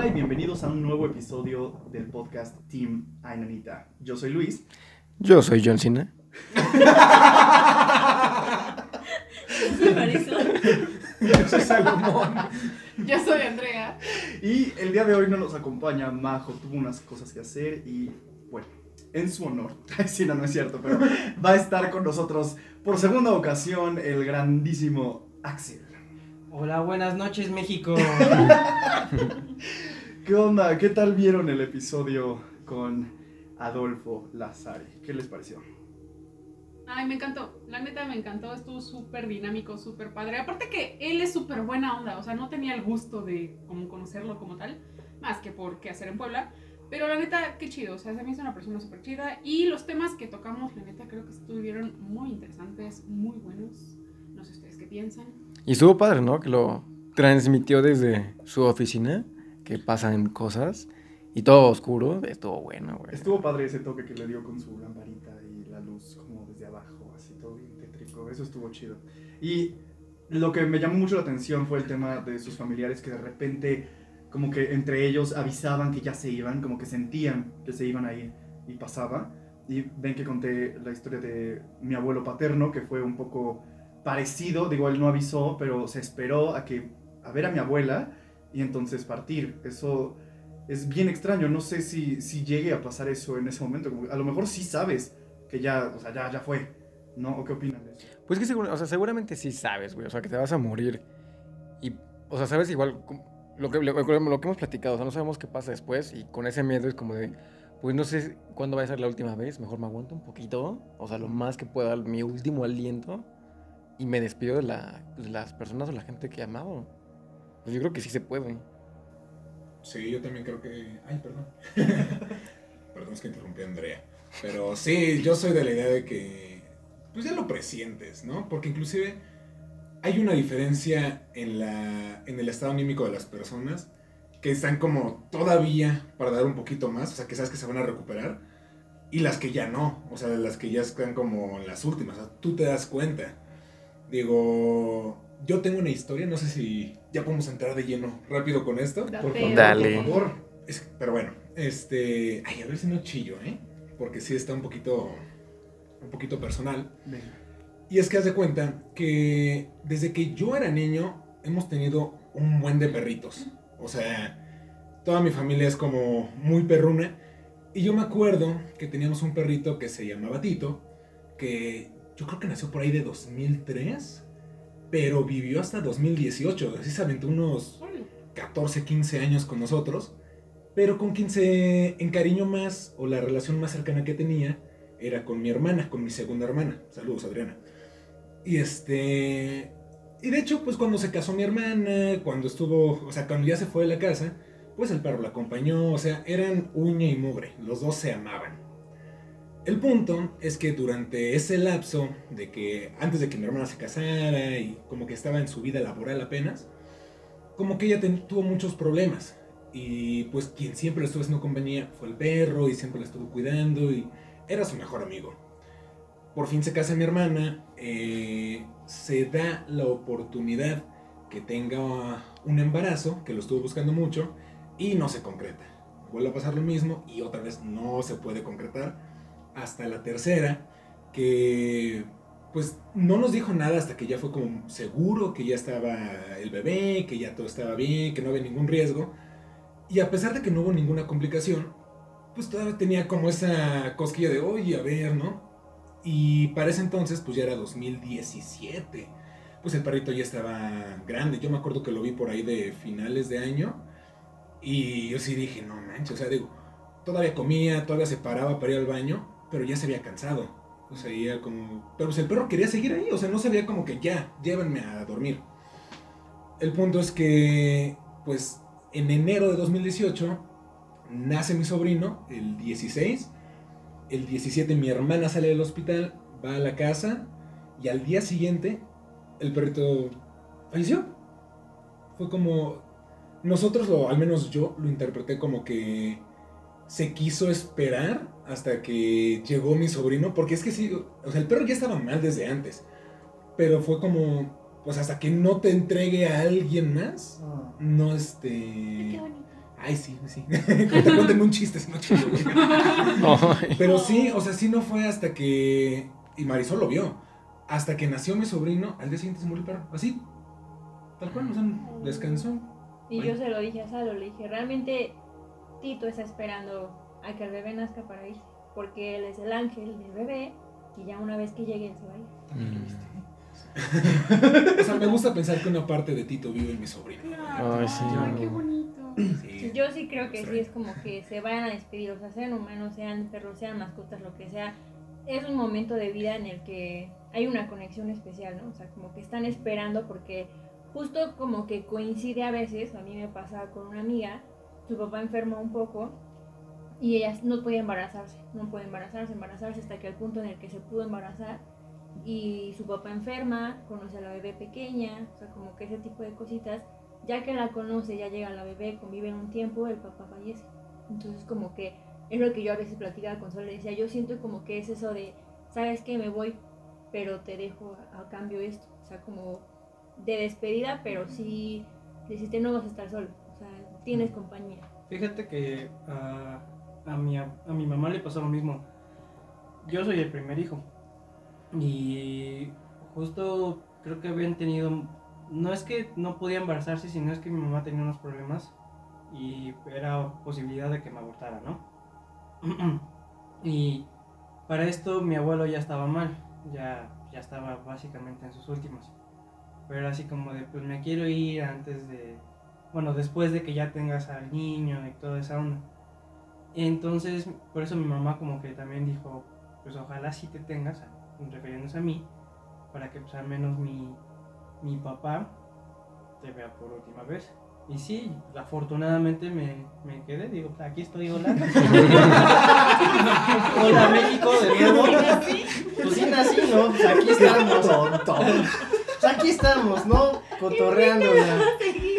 Hola y bienvenidos a un nuevo episodio del podcast Team Ainanita. Yo soy Luis. Yo soy John Cena. Yo soy Marisol. Yo soy Salomón. Yo soy Andrea. Y el día de hoy no nos acompaña Majo, tuvo unas cosas que hacer y bueno, en su honor, sí, no, no es cierto, pero va a estar con nosotros por segunda ocasión el grandísimo Axel. Hola, buenas noches México. ¿Qué onda? ¿Qué tal vieron el episodio con Adolfo Lazari? ¿Qué les pareció? Ay, me encantó. La neta me encantó. Estuvo súper dinámico, súper padre. Aparte que él es súper buena onda. O sea, no tenía el gusto de como conocerlo como tal. Más que por qué hacer en Puebla. Pero la neta, qué chido. O sea, se me hizo una persona súper chida. Y los temas que tocamos, la neta, creo que estuvieron muy interesantes, muy buenos. No sé ustedes qué piensan. Y estuvo padre, ¿no? Que lo transmitió desde su oficina, que pasan cosas, y todo oscuro, estuvo bueno, güey. Estuvo padre ese toque que le dio con su lamparita y la luz como desde abajo, así todo bien tétrico. Eso estuvo chido. Y lo que me llamó mucho la atención fue el tema de sus familiares que de repente, como que entre ellos avisaban que ya se iban, como que sentían que se iban a ir y pasaba. Y ven que conté la historia de mi abuelo paterno, que fue un poco parecido, digo, él no avisó, pero se esperó a que a ver a mi abuela y entonces partir. Eso es bien extraño, no sé si, si llegue a pasar eso en ese momento. Como, a lo mejor sí sabes que ya, o sea, ya, ya fue, ¿no? ¿O qué opinan de eso? Pues que o sea, seguramente sí sabes, güey, o sea, que te vas a morir. Y, o sea, sabes igual lo que, lo, lo que hemos platicado, o sea, no sabemos qué pasa después y con ese miedo es como de, pues no sé cuándo va a ser la última vez, mejor me aguanto un poquito, o sea, lo más que pueda, mi último aliento y me despido de, la, pues, de las personas o la gente que he amado. Pues yo creo que sí se puede. Sí, yo también creo que. Ay, perdón. perdón, es que interrumpí a Andrea. Pero sí, yo soy de la idea de que. Pues ya lo presientes, ¿no? Porque inclusive hay una diferencia en, la, en el estado anímico de las personas que están como todavía para dar un poquito más, o sea, que sabes que se van a recuperar, y las que ya no, o sea, las que ya están como las últimas, o sea, tú te das cuenta. Digo, yo tengo una historia, no sé si ya podemos entrar de lleno rápido con esto. Por favor, Dale. por favor. Es- pero bueno, este. Ay, a ver si no chillo, ¿eh? Porque sí está un poquito. Un poquito personal. Venga. Y es que haz de cuenta que desde que yo era niño hemos tenido un buen de perritos. O sea, toda mi familia es como muy perruna. Y yo me acuerdo que teníamos un perrito que se llamaba Tito, que yo creo que nació por ahí de 2003, pero vivió hasta 2018. Así se aventó unos Órale. 14, 15 años con nosotros, pero con quien se encariñó más o la relación más cercana que tenía era con mi hermana, con mi segunda hermana. Saludos, Adriana. Y este. Y de hecho, pues cuando se casó mi hermana, cuando estuvo, o sea, cuando ya se fue de la casa, pues el perro la acompañó, o sea, eran uña y mugre, los dos se amaban. El punto es que durante ese lapso de que antes de que mi hermana se casara y como que estaba en su vida laboral apenas, como que ella tuvo muchos problemas. Y pues quien siempre le estuvo haciendo compañía fue el perro y siempre la estuvo cuidando y era su mejor amigo. Por fin se casa mi hermana, eh, se da la oportunidad que tenga un embarazo, que lo estuvo buscando mucho, y no se concreta. Vuelve a pasar lo mismo y otra vez no se puede concretar. Hasta la tercera, que pues no nos dijo nada hasta que ya fue como seguro que ya estaba el bebé, que ya todo estaba bien, que no había ningún riesgo. Y a pesar de que no hubo ninguna complicación, pues todavía tenía como esa cosquilla de, oye, a ver, ¿no? Y para ese entonces, pues ya era 2017. Pues el perrito ya estaba grande. Yo me acuerdo que lo vi por ahí de finales de año. Y yo sí dije, no manches, o sea, digo, todavía comía, todavía se paraba para ir al baño, pero ya se había cansado. O sea, ya como... Pero el perro quería seguir ahí, o sea, no se veía como que ya, llévenme a dormir. El punto es que, pues, en enero de 2018 nace mi sobrino, el 16. El 17 mi hermana sale del hospital, va a la casa y al día siguiente el perrito falleció. Fue como... Nosotros, lo, al menos yo, lo interpreté como que se quiso esperar hasta que llegó mi sobrino, porque es que sí, o sea, el perro ya estaba mal desde antes, pero fue como, pues hasta que no te entregue a alguien más, Ah. no este... qué bonito. Ay, sí, sí. Cuéntame un chiste, si no chido. Pero sí, o sea, sí no fue hasta que. Y Marisol lo vio. Hasta que nació mi sobrino, al día siguiente se murió el perro. Así. Tal cual, o sea, descansó. Y yo se lo dije a Salo, le dije, realmente Tito está esperando a que el bebé nazca para irse, porque él es el ángel del bebé y ya una vez que llegue él se va a ir. Mm. O sea, me gusta pensar que una parte de Tito vive en mi sobrino. Ay, sí. Ay, qué bonito. Sí. Yo sí creo que sí es como que se vayan a despedir, o sea, sean humanos, sean perros, sean mascotas, lo que sea. Es un momento de vida en el que hay una conexión especial, ¿no? O sea, como que están esperando porque justo como que coincide a veces, a mí me pasa con una amiga, su papá enfermó un poco y ella no podía embarazarse, no puede embarazarse, embarazarse hasta que al punto en el que se pudo embarazar y su papá enferma, conoce a la bebé pequeña, o sea, como que ese tipo de cositas ya que la conoce, ya llega la bebé, conviven un tiempo, el papá fallece. Entonces como que es lo que yo a veces platicaba con Sol, le decía, yo siento como que es eso de, sabes que me voy, pero te dejo a, a cambio esto. O sea, como de despedida, pero sí decirte no vas a estar solo. O sea, tienes compañía. Fíjate que ah, a, mi, a mi mamá le pasó lo mismo. Yo soy el primer hijo. Y justo creo que habían tenido... No es que no podía embarazarse, sino es que mi mamá tenía unos problemas y era posibilidad de que me abortara, ¿no? y para esto mi abuelo ya estaba mal, ya, ya estaba básicamente en sus últimas. Pero era así como de, pues me quiero ir antes de, bueno, después de que ya tengas al niño y toda esa onda. Entonces, por eso mi mamá como que también dijo, pues ojalá sí te tengas, refiriéndose a mí, para que pues al menos mi, mi papá te vea por última vez. Y sí, afortunadamente me, me quedé, digo, aquí estoy, hola. hola México, de nuevo. Pues sí nací, ¿no? Pues aquí estamos. Pues aquí estamos, ¿no?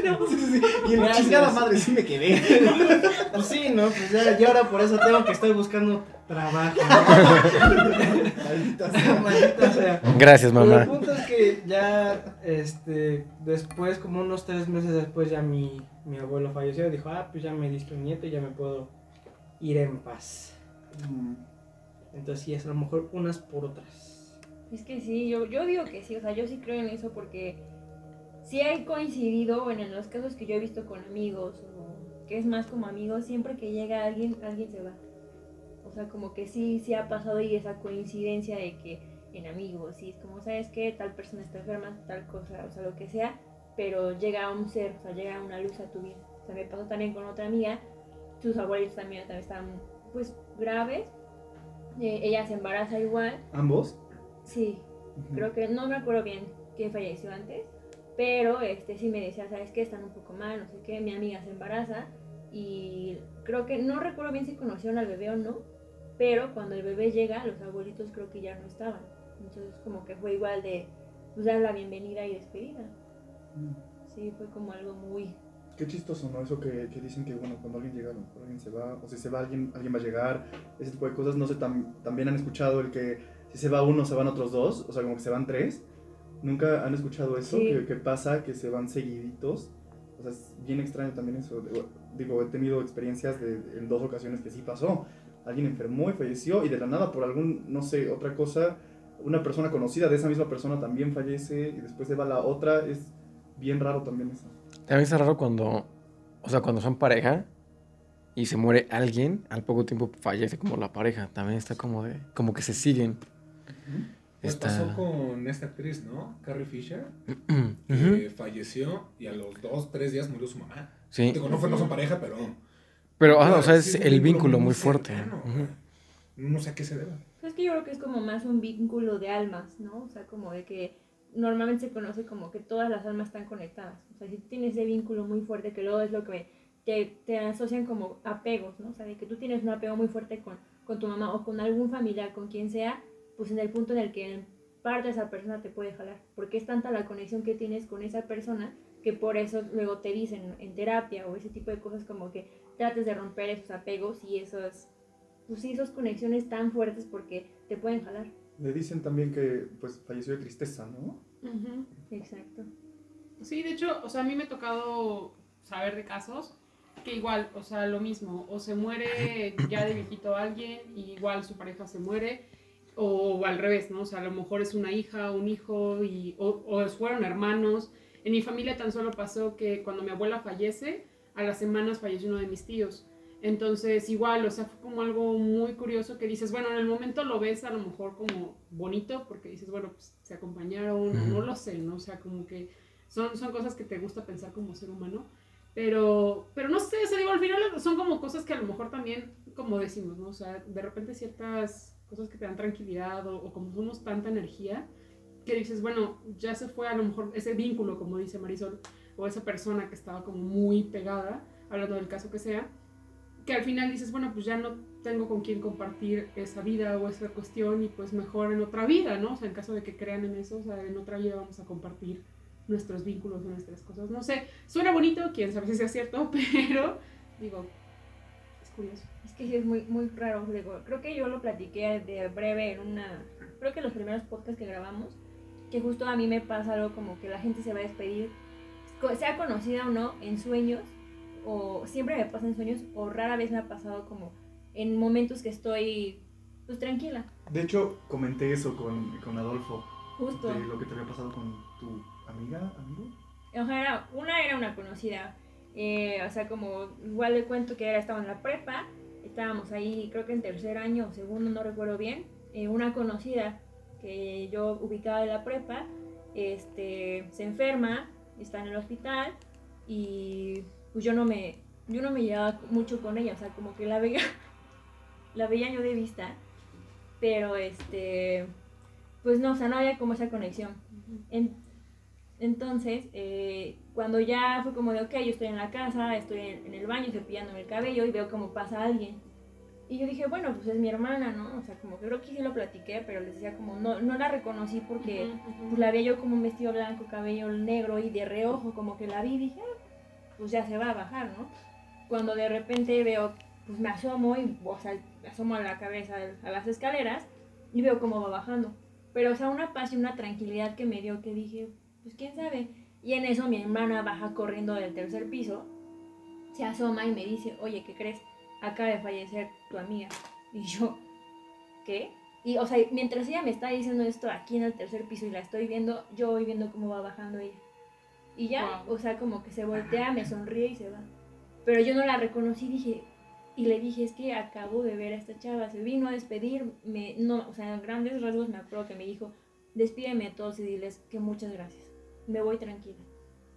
Cotorreándola. Y en Gracias. chingada madre sí me quedé. Pues sí, ¿no? Pues ya, y ahora por eso tengo que estar buscando trabajo. ¿no? Maldita sea. Maldita sea. Gracias, Pero el mamá. punto es que ya, este, después, como unos tres meses después, ya mi, mi abuelo falleció. Dijo, ah, pues ya me diste un nieto y ya me puedo ir en paz. Mm. Entonces, sí, es a lo mejor unas por otras. Es que sí, yo, yo digo que sí, o sea, yo sí creo en eso porque sí hay coincidido, bueno, en los casos que yo he visto con amigos o que es más como amigos, siempre que llega alguien, alguien se va. O sea, como que sí, sí ha pasado y esa coincidencia de que en amigos, sí, es como, ¿sabes qué? Tal persona está enferma, tal cosa, o sea, lo que sea, pero llega un ser, o sea, llega una luz a tu vida. O sea, me pasó también con otra amiga, sus abuelitos también, también estaban, pues, graves. Eh, ella se embaraza igual, ¿Ambos? sí, Ujú. creo que no me acuerdo bien quién falleció antes, pero este sí me decía, ¿sabes qué? Están un poco mal, no sé qué, mi amiga se embaraza y creo que no recuerdo bien si conocieron al bebé o no, pero cuando el bebé llega, los abuelitos creo que ya no estaban. Entonces como que fue igual de pues, dar la bienvenida y despedida. Mm. Sí, fue como algo muy... Qué chistoso, ¿no? Eso que, que dicen que, bueno, cuando alguien llega, mejor alguien se va, o si se va alguien, alguien va a llegar, ese tipo de cosas. No sé, tam- también han escuchado el que si se va uno, se van otros dos, o sea, como que se van tres. ¿Nunca han escuchado eso? Sí. Que, que pasa que se van seguiditos. O sea, es bien extraño también eso. Digo, he tenido experiencias de, en dos ocasiones que sí pasó. Alguien enfermó y falleció, y de la nada, por algún, no sé, otra cosa, una persona conocida de esa misma persona también fallece, y después se va la otra. Es bien raro también eso. También está raro cuando, o sea, cuando son pareja y se muere alguien, al poco tiempo fallece como la pareja. También está como de, como que se siguen. Me Está... pasó con esta actriz, ¿no? Carrie Fisher, que falleció y a los dos, tres días murió su mamá. Sí. Digo, no, fue, no son pareja, pero... Pero, ah, o sea, es el vínculo muy fuerte. cercano. Ujú. No sé a qué se deba. Pues es que yo creo que es como más un vínculo de almas, ¿no? O sea, como de que normalmente se conoce como que todas las almas están conectadas. O sea, si tú tienes ese vínculo muy fuerte, que luego es lo que te, te asocian como apegos, ¿no? O sea, de que tú tienes un apego muy fuerte con, con tu mamá o con algún familiar, con quien sea, pues en el punto en el que en parte esa persona te puede jalar. Porque es tanta la conexión que tienes con esa persona que por eso luego te dicen en terapia o ese tipo de cosas como que trates de romper esos apegos y esos, pues sí, esas conexiones tan fuertes porque te pueden jalar. Le dicen también que pues falleció de tristeza, ¿no? Exacto. Sí, de hecho, o sea, a mí me ha tocado saber de casos que igual, o sea, lo mismo, o se muere ya de viejito alguien y igual su pareja se muere, o al revés, ¿no? O sea, a lo mejor es una hija, un hijo, y, o, o fueron hermanos. En mi familia tan solo pasó que cuando mi abuela fallece, a las semanas falleció uno de mis tíos. Entonces, igual, o sea, fue como algo muy curioso que dices, bueno, en el momento lo ves a lo mejor como bonito, porque dices, bueno, pues se acompañaron, o no lo sé, ¿no? O sea, como que son, son cosas que te gusta pensar como ser humano. Pero, pero no sé, o sea, digo, al final son como cosas que a lo mejor también, como decimos, ¿no? O sea, de repente ciertas cosas que te dan tranquilidad o, o como somos tanta energía, que dices, bueno, ya se fue a lo mejor ese vínculo, como dice Marisol, o esa persona que estaba como muy pegada, hablando del caso que sea, que al final dices, bueno, pues ya no tengo con quién compartir esa vida o esa cuestión y pues mejor en otra vida, ¿no? O sea, en caso de que crean en eso, o sea, en otra vida vamos a compartir nuestros vínculos, nuestras cosas. No sé, suena bonito, quién sabe si sea cierto, pero digo, curioso. Es que sí es muy, muy raro, digo, creo que yo lo platiqué de breve en una, creo que los primeros podcasts que grabamos, que justo a mí me pasa algo como que la gente se va a despedir, sea conocida o no, en sueños, o siempre me pasa en sueños, o rara vez me ha pasado como en momentos que estoy, pues tranquila, De hecho, comenté eso con, con Adolfo, justo. de lo que te había pasado con tu amiga, amigo. O sea, era- una era una conocida. Eh, o sea, como igual le cuento que era, estaba en la prepa, estábamos ahí, creo que en tercer año o segundo, no recuerdo bien. eh, una conocida que yo ubicaba de la prepa, este, se enferma, está en el hospital y pues yo no me, yo no me llevaba mucho con ella, o sea, como que la veía, la veía yo de vista, pero este, pues no, o sea, no había como esa conexión. En- entonces, eh, cuando ya fue como de, ok, yo estoy en la casa, estoy en, en el baño cepillándome el cabello y veo como pasa alguien. Y yo dije, bueno, pues es mi hermana, ¿no? O sea, como que creo que sí lo platiqué, pero les decía como, no, no la reconocí porque pues, la veía yo como un vestido blanco, cabello negro y de reojo, como que la vi y dije, "Ah, pues ya se va a bajar, ¿no? Cuando de repente veo, pues me asomo y, o sea, me asomo a la cabeza a las escaleras y veo cómo va bajando. Pero, o sea, una paz y una tranquilidad que me dio que dije, pues quién sabe. Y en eso mi hermana baja corriendo del tercer piso, se asoma y me dice, oye, ¿qué crees? Acaba de fallecer tu amiga. Y yo, ¿qué? Y, o sea, mientras ella me está diciendo esto aquí en el tercer piso y la estoy viendo, yo voy viendo cómo va bajando ella. Y ya, Wow. o sea, como que se voltea, me sonríe y se va. Pero yo no la reconocí, dije, y le dije, es que acabo de ver a esta chava, se vino a despedir, me, no, o sea, en grandes rasgos me acuerdo que me dijo, despídeme a todos y diles que muchas gracias, me voy tranquila.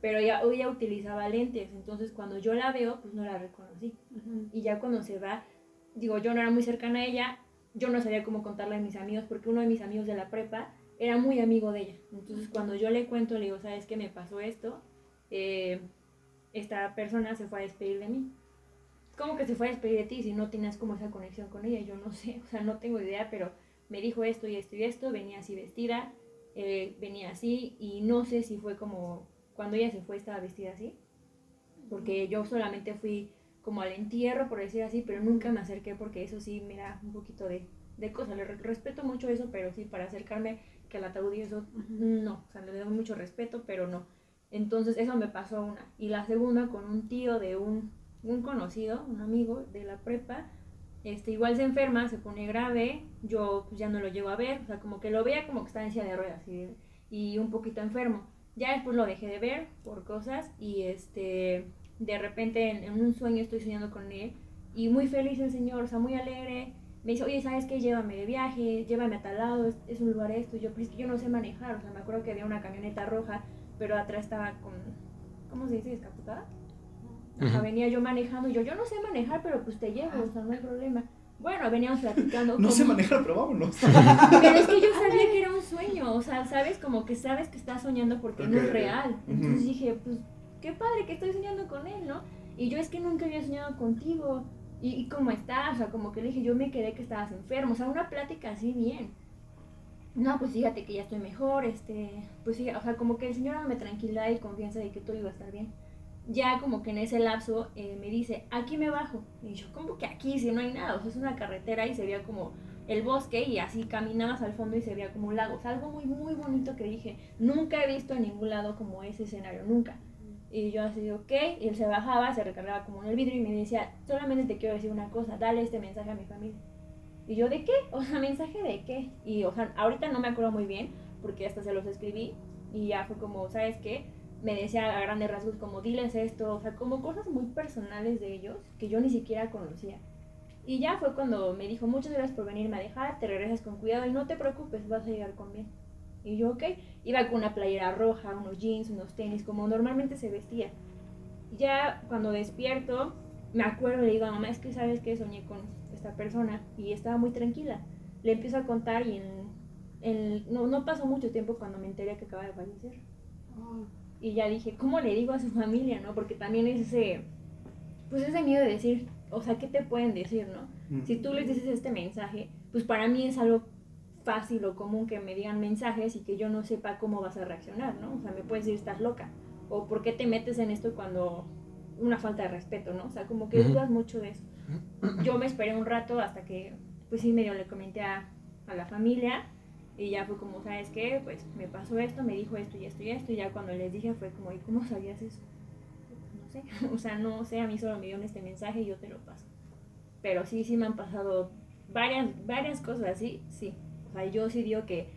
Pero ella, ella utilizaba lentes, entonces cuando yo la veo, pues no la reconocí. Ujú. Y ya cuando se va, digo, yo no era muy cercana a ella, yo no sabía cómo contarle a mis amigos, porque uno de mis amigos de la prepa era muy amigo de ella. Entonces cuando yo le cuento, le digo, ¿sabes qué me pasó esto? Eh, esta persona se fue a despedir de mí. ¿Cómo que se fue a despedir de ti si no tienes como esa conexión con ella? Yo no sé, o sea, no tengo idea, pero me dijo esto y esto y esto, venía así vestida, eh, venía así y no sé si fue como cuando ella se fue estaba vestida así, porque yo solamente fui como al entierro, por decir así, pero nunca me acerqué porque eso sí me da un poquito de, de cosas. Le re- respeto mucho eso, pero sí, para acercarme que al ataúd y eso, no, o sea, le doy mucho respeto, pero no. Entonces eso me pasó una. Y la segunda con un tío de un, un conocido, un amigo de la prepa, este, igual se enferma, se pone grave, yo pues, ya no lo llego a ver, o sea, como que lo veía como que estaba en silla de ruedas y, un poquito enfermo. Ya después lo dejé de ver por cosas y este, de repente en, en un sueño estoy soñando con él y muy feliz el señor, o sea, muy alegre. Me dice, oye, ¿sabes qué? Llévame de viaje, llévame a tal lado, es, es un lugar esto. Y yo, pues es que yo no sé manejar, o sea, me acuerdo que había una camioneta roja, pero atrás estaba con, ¿cómo se dice? ¿Descapotada? Ajá, Ujú. venía yo manejando y yo, yo no sé manejar, pero pues te llevo, o sea, no hay problema. Bueno, veníamos platicando. No sé manejar, pero vámonos. Pero es que yo sabía que era un sueño, o sea, sabes, como que sabes que estás soñando porque no es real. Entonces dije, pues, qué padre que estoy soñando con él, ¿no? Y yo es que nunca había soñado contigo. ¿Y, y cómo estás? O sea, como que le dije, yo me quedé que estabas enfermo, o sea, una plática así bien. No, pues fíjate que ya estoy mejor, este, pues sí, o sea, como que el señor me tranquilidad y confianza de que todo iba a estar bien. Ya como que en ese lapso eh, me dice, aquí me bajo. Y yo, ¿cómo que aquí? Si no hay nada, o sea, es una carretera y se veía como el bosque y así caminabas al fondo y se veía como un lago. O sea, algo muy, muy bonito que dije, nunca he visto en ningún lado como ese escenario, nunca. Y yo así, ok, y él se bajaba, se recargaba como en el vidrio y me decía, solamente te quiero decir una cosa, dale este mensaje a mi familia. Y yo, ¿de qué? O sea, ¿mensaje de qué? Y, o sea, ahorita no me acuerdo muy bien, porque hasta se los escribí, y ya fue como, ¿sabes qué? Me decía a grandes rasgos como, diles esto, o sea, como cosas muy personales de ellos, que yo ni siquiera conocía. Y ya fue cuando me dijo, muchas gracias por venirme a dejar, te regresas con cuidado y no te preocupes, vas a llegar con bien. Y yo, ok, iba con una playera roja, unos jeans, unos tenis, como normalmente se vestía. Ya cuando despierto, me acuerdo y le digo, mamá, es que sabes que soñé con esta persona y estaba muy tranquila. Le empiezo a contar y en, en- no, no pasó mucho tiempo cuando me enteré que acaba de fallecer. Oh, Y ya dije, ¿cómo le digo a su familia, no? Porque también es ese, pues ese miedo de decir, o sea, ¿qué te pueden decir, no? Mm. Si tú les dices este mensaje, pues para mí es algo fácil o común que me digan mensajes y que yo no sepa cómo vas a reaccionar, ¿no? O sea, me puedes decir, estás loca. O ¿por qué te metes en esto cuando una falta de respeto, ¿no? O sea, como que dudas mucho de eso. Yo me esperé un rato hasta que, pues sí, medio le comenté a, a la familia y ya fue como, ¿sabes qué? Pues me pasó esto, me dijo esto y esto y esto y ya cuando les dije fue como, ¿y cómo sabías eso? No sé, o sea, no sé, a mí solo me dieron este mensaje y yo te lo paso. Pero sí, sí me han pasado varias, varias cosas así, sí. O sea, yo sí digo que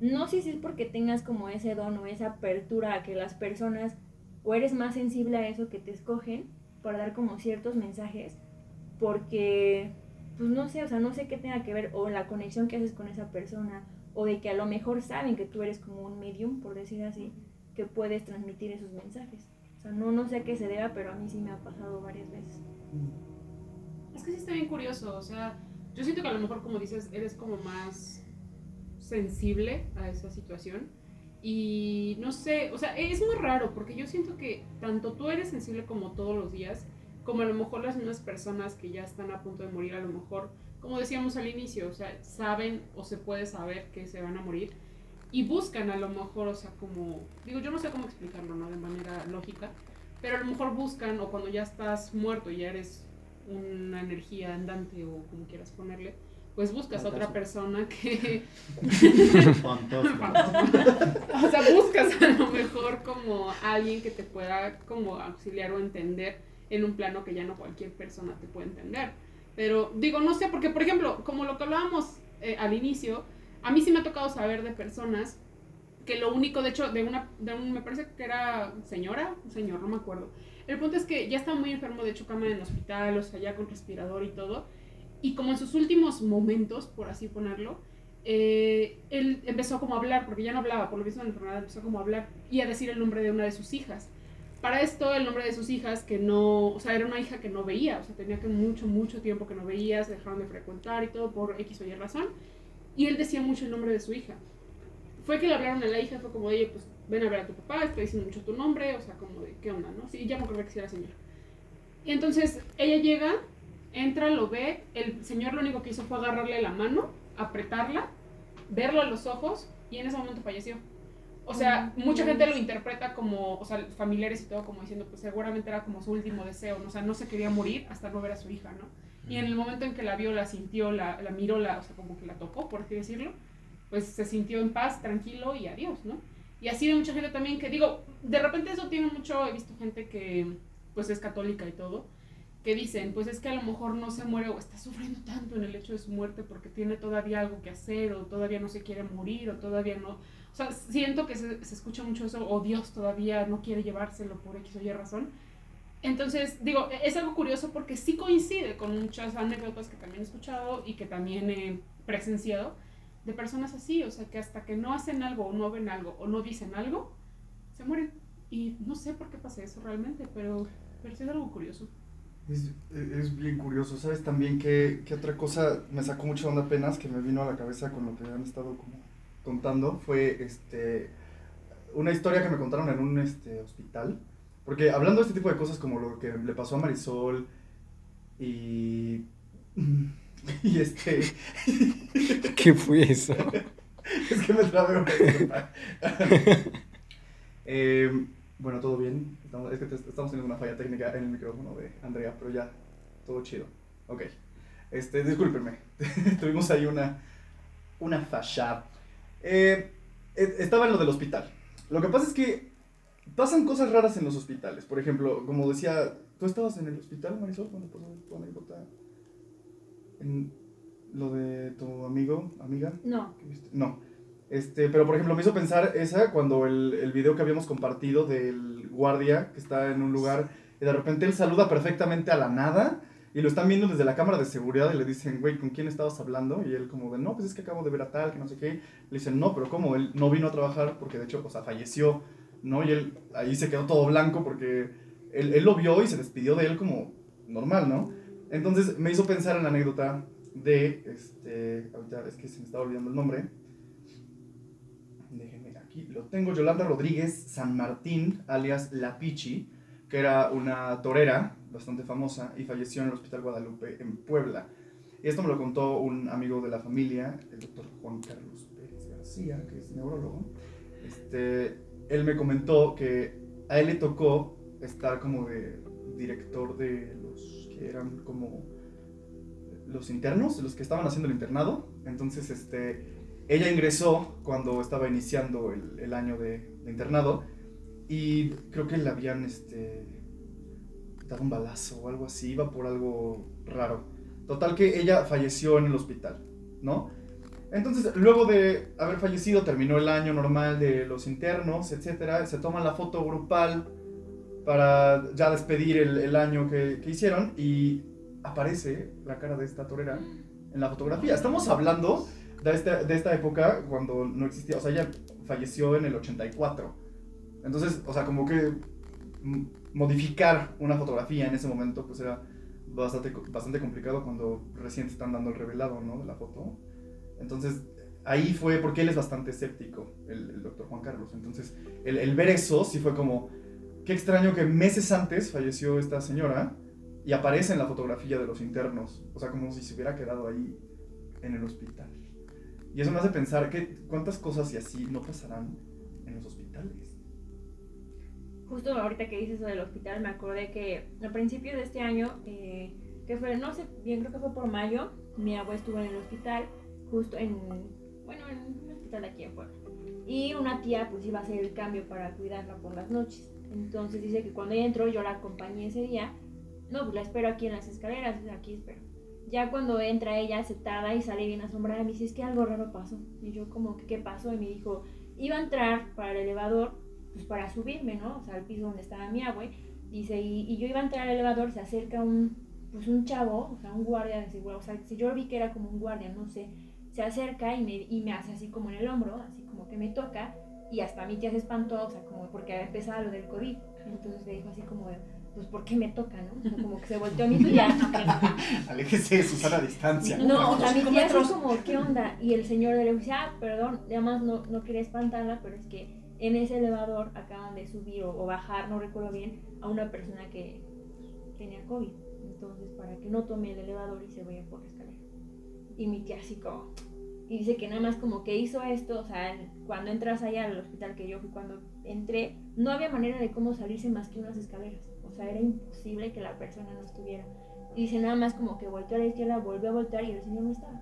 no sé si es porque tengas como ese don o esa apertura a que las personas o eres más sensible a eso que te escogen para dar como ciertos mensajes, porque pues no sé, o sea, no sé qué tenga que ver o la conexión que haces con esa persona o de que a lo mejor saben que tú eres como un medium, por decir así, que puedes transmitir esos mensajes. O sea, no, no sé a qué se deba, pero a mí sí me ha pasado varias veces. Es que sí está bien curioso, o sea, yo siento que a lo mejor como dices, eres como más sensible a esa situación y no sé, o sea, es muy raro porque yo siento que tanto tú eres sensible como todos los días, como a lo mejor las mismas personas que ya están a punto de morir, a lo mejor, como decíamos al inicio, o sea, saben o se puede saber que se van a morir y buscan a lo mejor, o sea, como, digo, yo no sé cómo explicarlo, ¿no? De manera lógica, pero a lo mejor buscan o cuando ya estás muerto y ya eres una energía andante o como quieras ponerle, pues buscas a otra persona que, o sea, buscas a lo mejor como alguien que te pueda como auxiliar o entender en un plano que ya no cualquier persona te puede entender. Pero digo, no sé, porque por ejemplo, como lo que hablábamos eh, al inicio, a mí sí me ha tocado saber de personas que lo único, de hecho, de una, de un, me parece que era señora, señor, no me acuerdo. El punto es que ya estaba muy enfermo, de hecho, cama en el hospital, o sea, ya con respirador y todo. Y como en sus últimos momentos, por así ponerlo, eh, él empezó como a hablar, porque ya no hablaba, por lo visto de la enfermedad, empezó como a hablar y a decir el nombre de una de sus hijas. Para esto, el nombre de sus hijas, que no, o sea, era una hija que no veía, o sea, tenía que mucho, mucho tiempo que no veía, se dejaron de frecuentar y todo por X o Y razón. Y él decía mucho el nombre de su hija. Fue que le hablaron a la hija, fue como, oye, pues ven a ver a tu papá, estoy diciendo mucho tu nombre, o sea, como de, ¿qué onda, no? Sí, ya me acordé que sí era señora. Y entonces ella llega, entra, lo ve, el señor lo único que hizo fue agarrarle la mano, apretarla, verlo a los ojos y en ese momento falleció. O sea, mucha gente lo interpreta como, o sea, familiares y todo como diciendo, pues seguramente era como su último deseo, ¿no? o sea, no se quería morir hasta no ver a su hija, ¿no? Y en el momento en que la vio, la sintió, la, la miró, la, o sea, como que la tocó, por así decirlo, pues se sintió en paz, tranquilo y adiós, ¿no? Y así de mucha gente también que digo, de repente eso tiene mucho, he visto gente que pues es católica y todo, que dicen, pues es que a lo mejor no se muere o está sufriendo tanto en el hecho de su muerte porque tiene todavía algo que hacer o todavía no se quiere morir o todavía no... O sea, siento que se, se escucha mucho eso, o Dios todavía no quiere llevárselo por X o Y razón. Entonces, digo, e- es algo curioso porque sí coincide con muchas anécdotas que también he escuchado y que también he presenciado de personas así, o sea, que hasta que no hacen algo o no ven algo o no dicen algo, se mueren. Y no sé por qué pasa eso realmente, pero, pero sí es algo curioso. Es, es bien curioso, ¿sabes? También que, que otra cosa me sacó mucho de onda apenas que me vino a la cabeza con lo que han estado como contando fue este una historia que me contaron en un este, hospital. Porque hablando de este tipo de cosas como lo que le pasó a Marisol y... Y este... ¿Qué fue eso? es que me trabé. Eh, bueno, todo bien. Estamos, es que te- estamos teniendo una falla técnica en el micrófono de Andrea, pero ya, todo chido. Ok. Este, discúlpenme. Tuvimos ahí una, una falla. Eh, eh, estaba en lo del hospital. Lo que pasa es que pasan cosas raras en los hospitales. Por ejemplo, como decía, ¿tú estabas en el hospital, Marisol, cuando pasó tu anécdota? En lo de tu amigo, amiga. No. No. Este, pero por ejemplo, me hizo pensar esa cuando el, el video que habíamos compartido del guardia que está en un lugar y de repente él saluda perfectamente a la nada y lo están viendo desde la cámara de seguridad y le dicen, güey, ¿con quién estabas hablando? Y él como de, no, pues es que acabo de ver a tal, que no sé qué. Le dicen, no, pero ¿cómo? Él no vino a trabajar porque de hecho, o sea, falleció, ¿no? Y él ahí se quedó todo blanco porque él, él lo vio y se despidió de él como normal, ¿no? Entonces me hizo pensar en la anécdota de, este, ahorita es que se me estaba olvidando el nombre. Déjenme aquí, lo tengo, Yolanda Rodríguez San Martín, alias La Pichi, que era una torera bastante famosa y falleció en el Hospital Guadalupe en Puebla. Y esto me lo contó un amigo de la familia, el doctor Juan Carlos Pérez García, que es neurólogo. Este, él me comentó que a él le tocó estar como de director de los que eran como los internos, los que estaban haciendo el internado. Entonces, este, ella ingresó cuando estaba iniciando el, año de internado y creo que le habían este, dado un balazo o algo así, iba por algo raro. Total que ella falleció en el hospital, ¿no? Entonces, luego de haber fallecido, terminó el año normal de los internos, etcétera. Se toma la foto grupal para ya despedir el, el año que, que hicieron y aparece la cara de esta torera en la fotografía. Estamos hablando de esta, de esta época cuando no existía, o sea, ella falleció en el 84. Entonces, o sea, como que modificar una fotografía en ese momento, pues era bastante, bastante complicado cuando recién te están dando el revelado, ¿no? De la foto. Entonces, ahí fue, porque él es bastante escéptico, el, el doctor Juan Carlos. Entonces, el, el ver eso sí fue como, qué extraño que meses antes falleció esta señora y aparece en la fotografía de los internos. O sea, como si se hubiera quedado ahí en el hospital. Y eso me hace pensar que cuántas cosas y así no pasarán en los hospitales. Justo ahorita que dices eso del hospital, me acordé que al principio de este año, eh, que fue, no sé bien, creo que fue por mayo, mi abuela estuvo en el hospital, justo en, bueno, en un hospital aquí en Puebla. Y una tía pues iba a hacer el cambio para cuidarla por las noches. Entonces dice que cuando ella entró, yo la acompañé ese día. No, pues la espero aquí en las escaleras, aquí espero. Ya cuando entra ella, se tarda y sale bien asombrada. Me dice, es que algo raro pasó. Y yo como, ¿qué pasó? Y me dijo, iba a entrar para el elevador, pues para subirme, ¿no? O sea, al piso donde estaba mi abue. Dice, y, y yo iba a entrar al elevador, se acerca un, pues un chavo, o sea, un guardia de seguridad. O sea, si yo vi que era como un guardia, no sé. Se acerca y me, y me hace así como en el hombro, así como que me toca. Y hasta a mí tía se espantó, o sea, como porque había empezado lo del COVID. Entonces le dijo así como, pues ¿por qué me toca, no? O sea, como que se volteó a mi tía. Aléjese de Susana a distancia. No, o sea, mi tía así como, ¿qué onda? Y el señor le dice, ah, perdón, además no, no quería espantarla, pero es que en ese elevador acaban de subir o, o bajar, no recuerdo bien, a una persona que tenía COVID. Entonces, para que no tome el elevador y se vaya por la escalera. Y mi tía así como... Y dice que nada más como que hizo esto, o sea, cuando entras allá al hospital que yo fui, cuando entré, no había manera de cómo salirse más que unas escaleras. O sea, era imposible que la persona no estuviera. Y dice nada más como que volteó a la izquierda, volvió a voltear y el señor no estaba.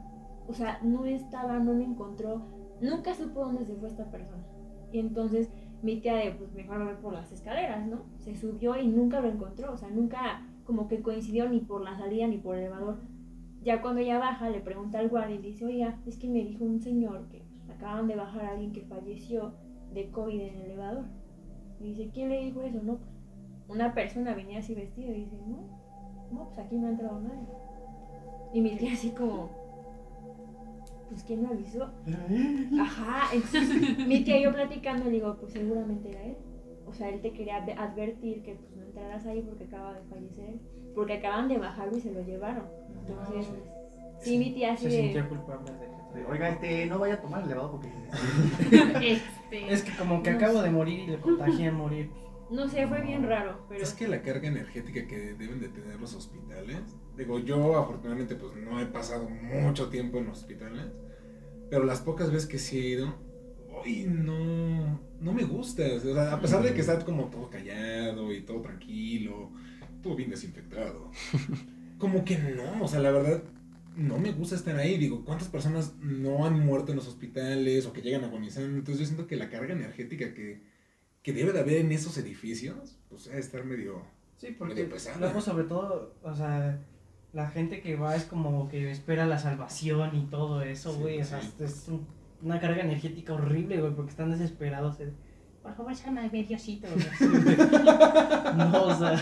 O sea, no estaba, no lo encontró. Nunca supo dónde se fue esta persona. Y entonces mi tía de, pues mejor ver por las escaleras, ¿no? Se subió y nunca lo encontró. O sea, nunca como que coincidió ni por la salida ni por el elevador. Ya cuando ella baja, le pregunta al guardia y dice, oiga, es que me dijo un señor que pues, acaban de bajar a alguien que falleció de COVID en el elevador. Y dice, ¿quién le dijo eso? No, pues una persona venía así vestida y dice, no, no, pues aquí no ha entrado nadie. Y mi tía así como, pues ¿quién me avisó? Ajá, entonces mi tía y yo platicando le digo, pues seguramente era él. O sea, él te quería adve- advertir que pues no entraras ahí porque acaba de fallecer él. Porque acaban de bajarlo y se lo llevaron. Entonces, sí, mi tía así Se sintió culpable de que... Oiga, este, no vaya a tomar el elevado porque... Este, Es que como que acabo de morir y le contagié morir. No sé, fue bien raro, pero... Es que la carga energética que deben de tener los hospitales, digo, yo afortunadamente pues no he pasado mucho tiempo en hospitales, pero las pocas veces que sí he ido, hoy no, no me gusta, o sea, a pesar de que está como todo callado y todo tranquilo, todo bien desinfectado, como que no, o sea, la verdad no me gusta estar ahí, digo, ¿cuántas personas no han muerto en los hospitales o que llegan agonizando? Entonces yo siento que la carga energética que que debe de haber en esos edificios, pues debe estar medio... Sí, porque Medio pesada. luego sobre todo, o sea, la gente que va es como que espera la salvación y todo eso, Sí, güey. o sea, sí. es un- una carga energética horrible, güey, porque están desesperados. de, Por favor, Diosito. güey, así, güey. no, o sea,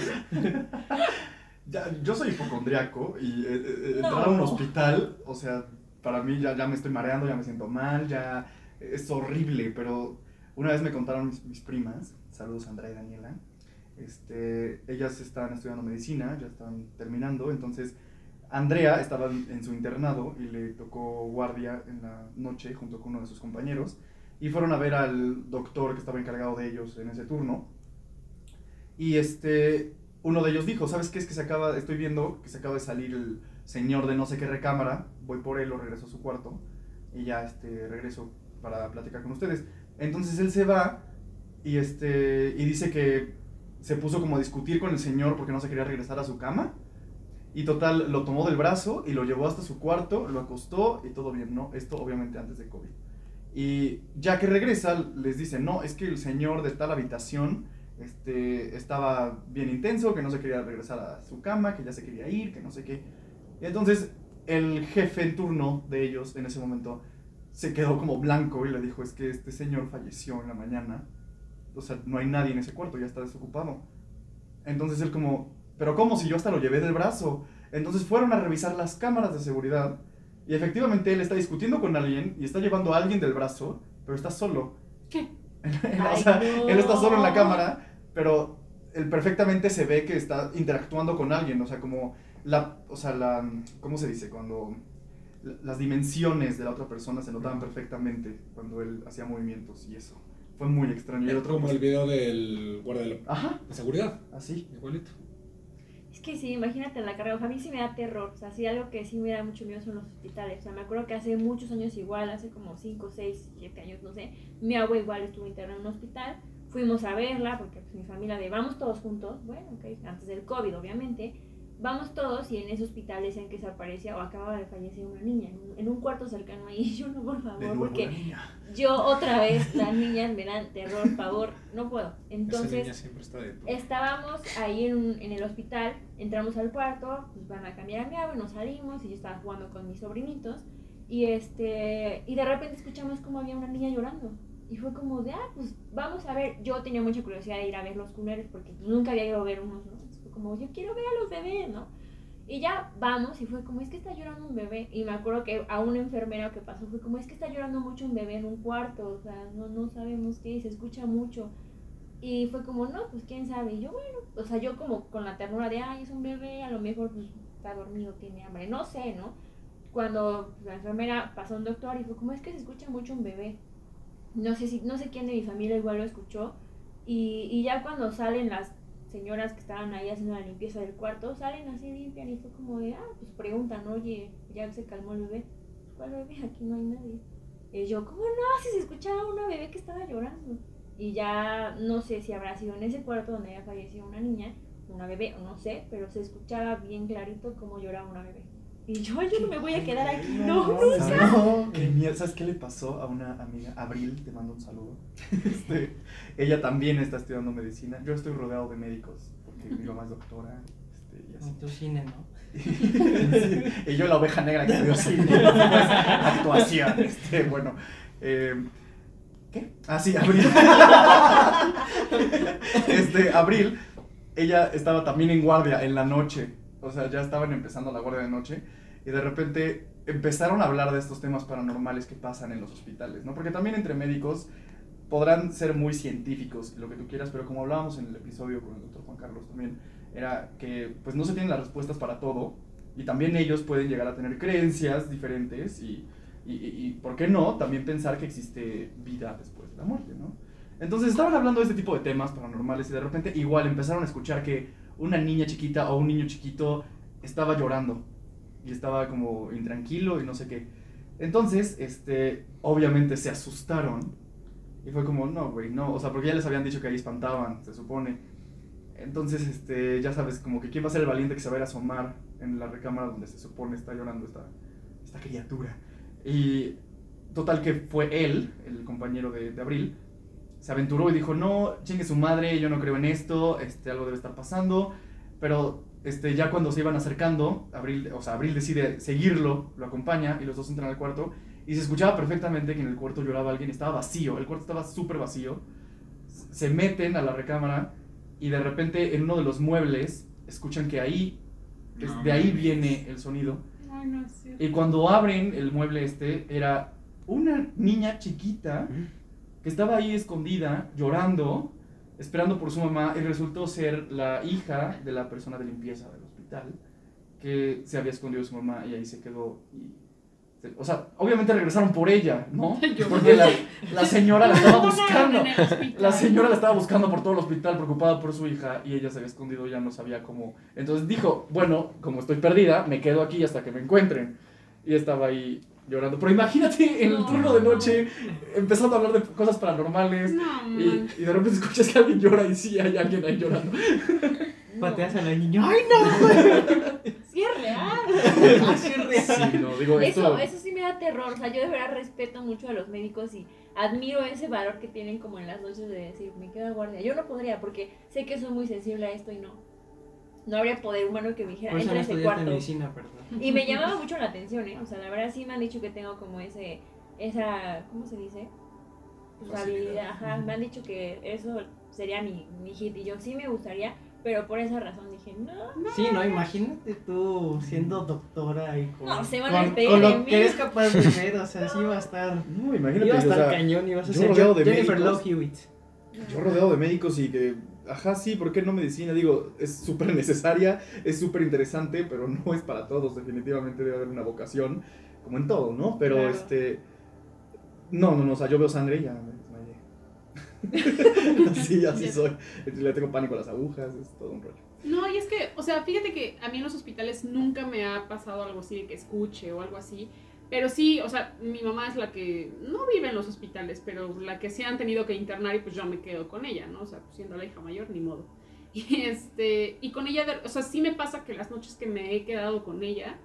Ya, yo soy hipocondriaco y eh, eh, No. entrar a un hospital, o sea, para mí ya, ya me estoy mareando, ya me siento mal, ya es horrible, pero una vez me contaron mis, mis primas, saludos a Andrea y Daniela, este, ellas estaban estudiando medicina, ya estaban terminando, entonces Andrea estaba en su internado y le tocó guardia en la noche junto con uno de sus compañeros y fueron a ver al doctor que estaba encargado de ellos en ese turno y este, uno de ellos dijo, ¿sabes qué? Es que se acaba, estoy viendo que se acaba de salir el señor de no sé qué recámara, voy por él o regreso a su cuarto y ya este, regreso para platicar con ustedes. Entonces él se va y, este, y dice que se puso como a discutir con el señor porque no se quería regresar a su cama. Y total, lo tomó del brazo y lo llevó hasta su cuarto, lo acostó y todo bien, ¿no? Esto obviamente antes de COVID. Y ya que regresa, les dice, no, es que el señor de tal habitación este, estaba bien intenso, que no se quería regresar a su cama, que ya se quería ir, que no sé qué. Y entonces el jefe en turno de ellos en ese momento se quedó como blanco y le dijo, es que este señor falleció en la mañana. O sea, no hay nadie en ese cuarto, ya está desocupado. Entonces él como, pero ¿cómo si yo hasta lo llevé del brazo? Entonces fueron a revisar las cámaras de seguridad y efectivamente él está discutiendo con alguien y está llevando a alguien del brazo, pero está solo. ¿Qué? o Ay, sea, no. él está solo en la cámara, pero él perfectamente se ve que está interactuando con alguien, o sea, como la, o sea, la, ¿cómo se dice? Cuando la- las dimensiones de la otra persona se notaban perfectamente cuando él hacía movimientos y eso. Fue muy extraño. Y el otro, como pues, el video del guardia Ajá, de seguridad, así. igualito. Es que sí, imagínate la carrera. O sea, a mí sí me da terror. O sea, sí, algo que sí me da mucho miedo son los hospitales. O sea, me acuerdo que hace muchos años igual, hace como 5, 6, 7 años, no sé. Mi abuela igual estuvo internada en un hospital. Fuimos a verla porque pues, mi familia de vamos todos juntos. Bueno, ok, antes del COVID, obviamente. Vamos todos y en ese hospital decían que desaparecía o acababa de fallecer una niña en un, en un cuarto cercano ahí. Yo no, por favor, nuevo porque yo otra vez, las niñas me dan terror, pavor. No puedo. Entonces. está. Estábamos ahí en, un- en el hospital, entramos al cuarto, pues van a cambiar a mi agua y nos salimos y yo estaba jugando con mis sobrinitos y este y de repente escuchamos como había una niña llorando y fue como de, ah, pues vamos a ver, yo tenía mucha curiosidad de ir a ver los cuneros porque nunca había ido a ver unos, ¿no? Como, yo quiero ver a los bebés, ¿no? Y ya vamos y fue como, es que está llorando un bebé. Y me acuerdo que a una enfermera que pasó fue como, es que está llorando mucho un bebé en un cuarto, o sea, no, no sabemos qué, y se escucha mucho. Y fue como, no, pues quién sabe. Y yo, bueno, o sea, yo como con la ternura de, ay, es un bebé, a lo mejor pues, está dormido, tiene hambre, no sé, ¿no? Cuando la enfermera pasó un doctor y fue como, es que se escucha mucho un bebé. No sé, si, no sé quién de mi familia igual lo escuchó. Y, y ya cuando salen las señoras que estaban ahí haciendo la limpieza del cuarto, salen así, limpian y fue como de, ah, pues preguntan, oye, ya se calmó el bebé. ¿Cuál bebé? Aquí no hay nadie. Y yo, ¿cómo no? Si se escuchaba una bebé que estaba llorando. Y ya no sé si habrá sido en ese cuarto donde había fallecido una niña, una bebé, no sé, pero se escuchaba bien clarito cómo lloraba una bebé. Y yo, "Ay, yo no me voy a quedar aquí, no, no, ¿Sabes? Qué miedo. ¿Sabes qué le pasó a una amiga? Abril, te mando un saludo. Este, ella también está estudiando medicina. Yo estoy rodeado de médicos, porque mi mamá es doctora. Este, y así. en tu cine, y yo la oveja negra que veo cine, actuación. Este, bueno, eh, ¿qué? Ah, sí, Abril. Este, Abril, ella estaba también en guardia en la noche. O sea, ya estaban empezando la guardia de noche. Y de repente empezaron a hablar de estos temas paranormales que pasan en los hospitales, ¿no? Porque también entre médicos podrán ser muy científicos, lo que tú quieras, pero como hablábamos en el episodio con el doctor Juan Carlos también, era que pues no se tienen las respuestas para todo y también ellos pueden llegar a tener creencias diferentes y, y, y- y, ¿por qué no? También pensar que existe vida después de la muerte, ¿no? Entonces estaban hablando de este tipo de temas paranormales y de repente igual empezaron a escuchar que una niña chiquita o un niño chiquito estaba llorando y estaba como intranquilo y no sé qué. Entonces, este, obviamente se asustaron y fue como, no, güey, no, o sea, porque ya les habían dicho que ahí espantaban, se supone. Entonces, este, ya sabes, como que quién va a ser el valiente que se va a ir a asomar en la recámara donde se supone está llorando esta, esta criatura. Y total que fue él, el compañero de, de Abril, se aventuró y dijo, no, chingue su madre, yo no creo en esto, este, algo debe estar pasando. Pero este, ya cuando se iban acercando, Abril, o sea, Abril decide seguirlo, lo acompaña y los dos entran al cuarto. Y se escuchaba perfectamente que en el cuarto lloraba alguien, estaba vacío, el cuarto estaba súper vacío. Se meten a la recámara y de repente en uno de los muebles escuchan que ahí, No de ahí viene el sonido. Ay, no es cierto. Y cuando abren el mueble este, era una niña chiquita que estaba ahí escondida, llorando, esperando por su mamá, y resultó ser la hija de la persona de limpieza del hospital, que se había escondido su mamá y ahí se quedó. Y, o sea, obviamente regresaron por ella, ¿no? Porque la, la señora la estaba buscando. La señora la estaba buscando por todo el hospital, preocupada por su hija, y ella se había escondido, ya no sabía cómo. Entonces dijo, bueno, como estoy perdida, me quedo aquí hasta que me encuentren. Y estaba ahí llorando. Pero imagínate en el No. turno de noche, empezando a hablar de cosas paranormales, No, y, de repente escuchas que alguien llora y sí hay alguien ahí llorando. Pateas a la niña. ¡Ay, no! Sí, es real. Así es real. Sí, no, digo, esto... Eso, eso sí me da terror. O sea, yo de verdad respeto mucho a los médicos y admiro ese valor que tienen como en las noches de decir, me quedo a guardia. Yo no podría porque sé que soy muy sensible a esto y no. No habría poder humano que me dijera, Por eso entra no a ese cuarto. medicina, perdón. Y me llamaba mucho la atención, ¿eh? O sea, la verdad sí me han dicho que tengo como ese, esa, ¿cómo se dice? Pues habilidad, ajá. Me han dicho que eso sería mi, mi hit y yo sí me gustaría, pero por esa razón dije, no, Sí, no, imagínate tú siendo doctora y con, No, se van a con, de lo mí. que eres capaz de ver, o sea, sí va a estar, No, imagínate, iba a o estar sea, cañón, ibas a yo ser de Jennifer médicos. Love Hewitt. Yo rodeado de médicos y que, ajá, sí, ¿por qué no medicina? Digo, es súper necesaria, es súper interesante, pero no es para todos, definitivamente debe haber una vocación, como en todo, ¿no? Pero, Claro. este, no, no, no, o sea, yo veo sangre y ya me desmayé. así, así soy. Le tengo pánico a las agujas, es todo un rollo. No, y es que, o sea, fíjate que a mí en los hospitales nunca me ha pasado algo así de que escuche o algo así. Pero sí, o sea, mi mamá es la que no vive en los hospitales, pero la que sí han tenido que internar y pues yo me quedo con ella, ¿no? O sea, pues, siendo la hija mayor, ni modo. Y este, y con ella, o sea, sí me pasa que las noches que me he quedado con ella,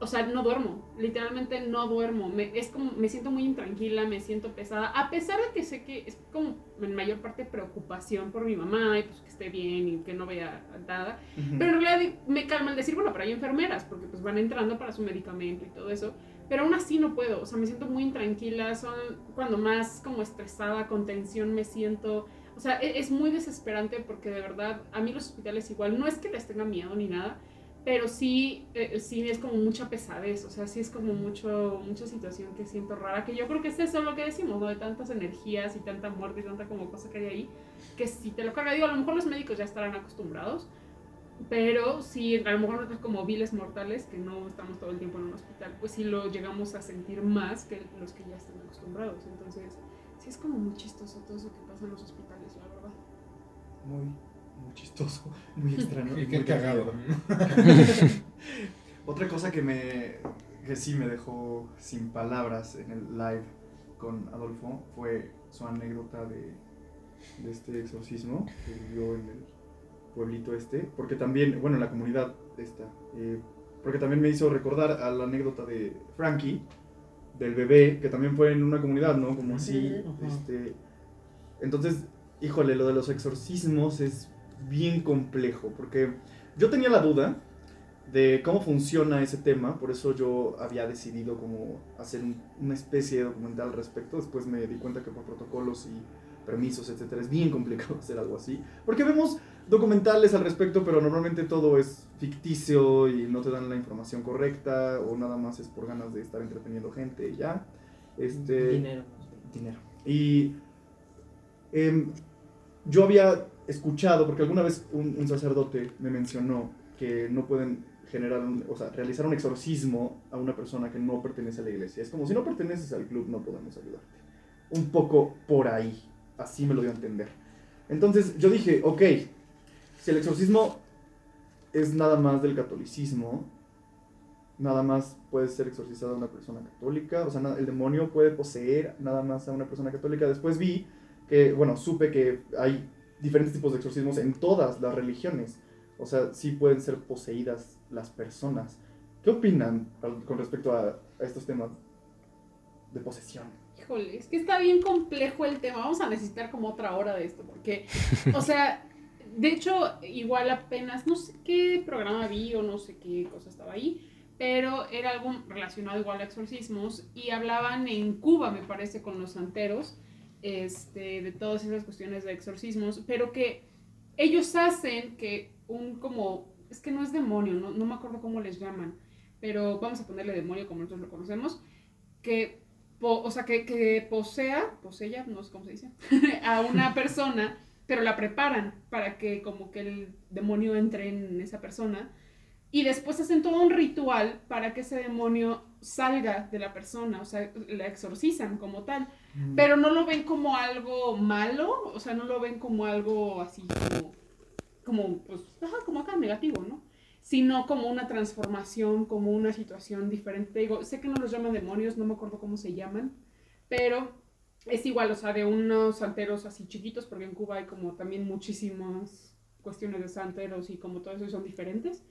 o sea, no duermo, literalmente no duermo. Me, es como, me siento muy intranquila, me siento pesada, a pesar de que sé que es como en mayor parte preocupación por mi mamá y pues que esté bien y que no vea nada. Pero en realidad me calma el decir, bueno, pero hay enfermeras, porque pues van entrando para su medicamento y todo eso. Pero aún así no puedo, o sea, me siento muy intranquila, son cuando más como estresada, con tensión me siento. O sea, e- es muy desesperante porque de verdad a mí los hospitales igual, no es que les tenga miedo ni nada, pero sí, eh, sí es como mucha pesadez, o sea, sí es como mucho, mucha situación que siento rara, que yo creo que es eso lo que decimos, ¿no? De tantas energías y tanta muerte y tanta como cosa que hay ahí, que si te lo carga, digo, a lo mejor los médicos ya estarán acostumbrados, pero sí, a lo mejor nosotros como viles mortales, que no estamos todo el tiempo en un hospital, pues sí lo llegamos a sentir más que los que ya están acostumbrados. Entonces, sí es como muy chistoso todo eso que pasa en los hospitales, la verdad. Muy, muy chistoso, muy extraño. Y muy qué cagado. divertido. Otra cosa que me que sí me dejó sin palabras en el live con Adolfo fue su anécdota de, de este exorcismo que vivió en el pueblito este, porque también, bueno, en la comunidad esta, eh, porque también me hizo recordar a la anécdota de Frankie, del bebé, que también fue en una comunidad, ¿no? Como así, este... Entonces, híjole, lo de los exorcismos es bien complejo, porque yo tenía la duda de cómo funciona ese tema, por eso yo había decidido como hacer un- una especie de documental al respecto, después me di cuenta que por protocolos y permisos, etcétera, es bien complicado hacer algo así, porque vemos documentales al respecto, pero normalmente todo es ficticio y no te dan la información correcta, o nada más es por ganas de estar entreteniendo gente y ya. Este, Dinero. dinero. Y em, yo había escuchado, porque alguna vez un, un sacerdote me mencionó que no pueden generar, un- o sea, realizar un exorcismo a una persona que no pertenece a la iglesia. Es como si no perteneces al club, no podemos ayudarte. Un poco por ahí, así me lo dio a entender. Entonces yo dije, ok, si el exorcismo es nada más del catolicismo, nada más puede ser exorcizada una persona católica, o sea, el demonio puede poseer nada más a una persona católica. Después vi que, bueno, supe que hay diferentes tipos de exorcismos en todas las religiones. O sea, sí pueden ser poseídas las personas. ¿Qué opinan con respecto a estos temas de posesión? Híjole, es que está bien complejo el tema. Vamos a necesitar como otra hora de esto, porque, o sea, de hecho, igual apenas, no sé qué programa vi o no sé qué cosa estaba ahí, pero era algo relacionado igual a exorcismos y hablaban en Cuba, me parece, con los santeros, este, de todas esas cuestiones de exorcismos, pero que ellos hacen que un como, es que no es demonio, no, no me acuerdo cómo les llaman, pero vamos a ponerle demonio como nosotros lo conocemos, que, po- o sea, que, que posea, posea, no sé cómo se dice, a una persona, pero la preparan para que como que el demonio entre en esa persona y después hacen todo un ritual para que ese demonio salga de la persona, o sea, la exorcizan como tal, Mm. pero no lo ven como algo malo, o sea, no lo ven como algo así como, como pues, ajá, como acá negativo, ¿no? Sino como una transformación, como una situación diferente. Digo, sé que no los llaman demonios, no me acuerdo cómo se llaman, pero es igual, o sea, de unos santeros así chiquitos, porque en Cuba hay como también muchísimas cuestiones de santeros y como todo eso son diferentes.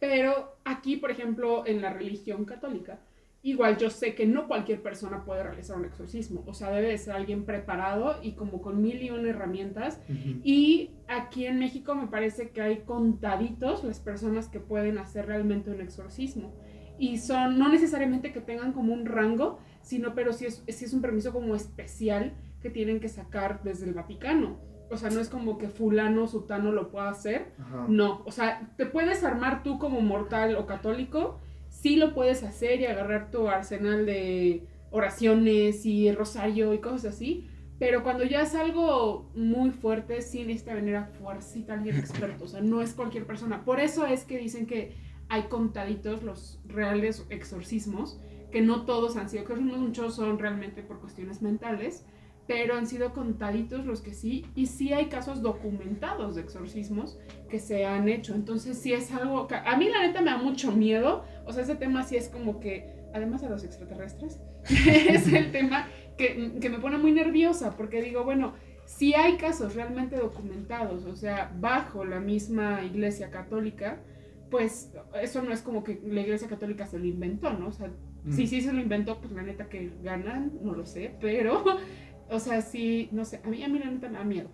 Pero aquí, por ejemplo, en la religión católica, igual yo sé que no cualquier persona puede realizar un exorcismo. O sea, debe de ser alguien preparado y como con mil y una herramientas. Y aquí en México me parece que hay contaditos las personas que pueden hacer realmente un exorcismo. Y son, no necesariamente que tengan como un rango, sino pero sí es, sí es un permiso como especial que tienen que sacar desde el Vaticano. O sea, no es como que fulano, sutano lo pueda hacer, Ajá. no, o sea, te puedes armar tú como mortal o católico, sí lo puedes hacer y agarrar tu arsenal de oraciones y rosario y cosas así, pero cuando ya es algo muy fuerte, sí necesita venir a fuercita alguien experto, o sea, no es cualquier persona. Por eso es que dicen que hay contaditos los reales exorcismos, que no todos han sido, que muchos son realmente por cuestiones mentales, pero han sido contaditos los que sí, y sí hay casos documentados de exorcismos que se han hecho. Entonces sí es algo que a mí la neta me da mucho miedo. O sea, ese tema sí es como que, además de los extraterrestres, es el tema que, que me pone muy nerviosa porque digo, bueno, si hay casos realmente documentados, o sea, bajo la misma iglesia católica, pues eso no es como que la iglesia católica se lo inventó, ¿no? O sea, Mm. si sí se lo inventó, pues la neta que ganan, no lo sé, pero, o sea, sí, no sé, a mí, a mí la neta me da miedo.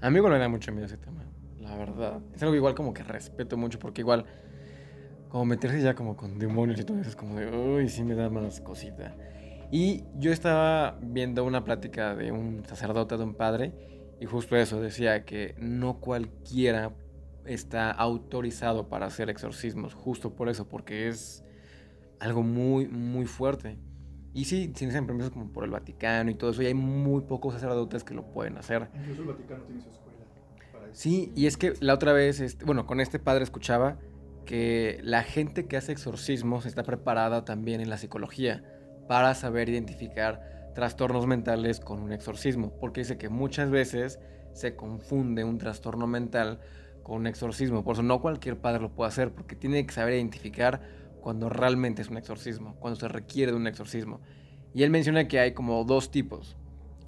A mí igual me da mucho miedo ese tema, la verdad. Es algo igual como que respeto mucho porque igual como meterse ya como con demonios y todo eso es como de, uy, sí me da más cosita. Y yo estaba viendo una plática de un sacerdote, de un padre, y justo eso decía que no cualquiera está autorizado para hacer exorcismos, justo por eso, porque es algo muy, muy fuerte. Y sí, sí necesitan permisos como por el Vaticano y todo eso, y hay muy pocos sacerdotes que lo pueden hacer. Incluso el Vaticano tiene su escuela para eso. Sí, y es que la otra vez, este, bueno, con este padre escuchaba que la gente que hace exorcismos está preparada también en la psicología para saber identificar trastornos mentales con un exorcismo, porque dice que muchas veces se confunde un trastorno mental con un exorcismo, por eso no cualquier padre lo puede hacer, porque tiene que saber identificar cuando realmente es un exorcismo, cuando se requiere de un exorcismo. Y él menciona que hay como dos tipos.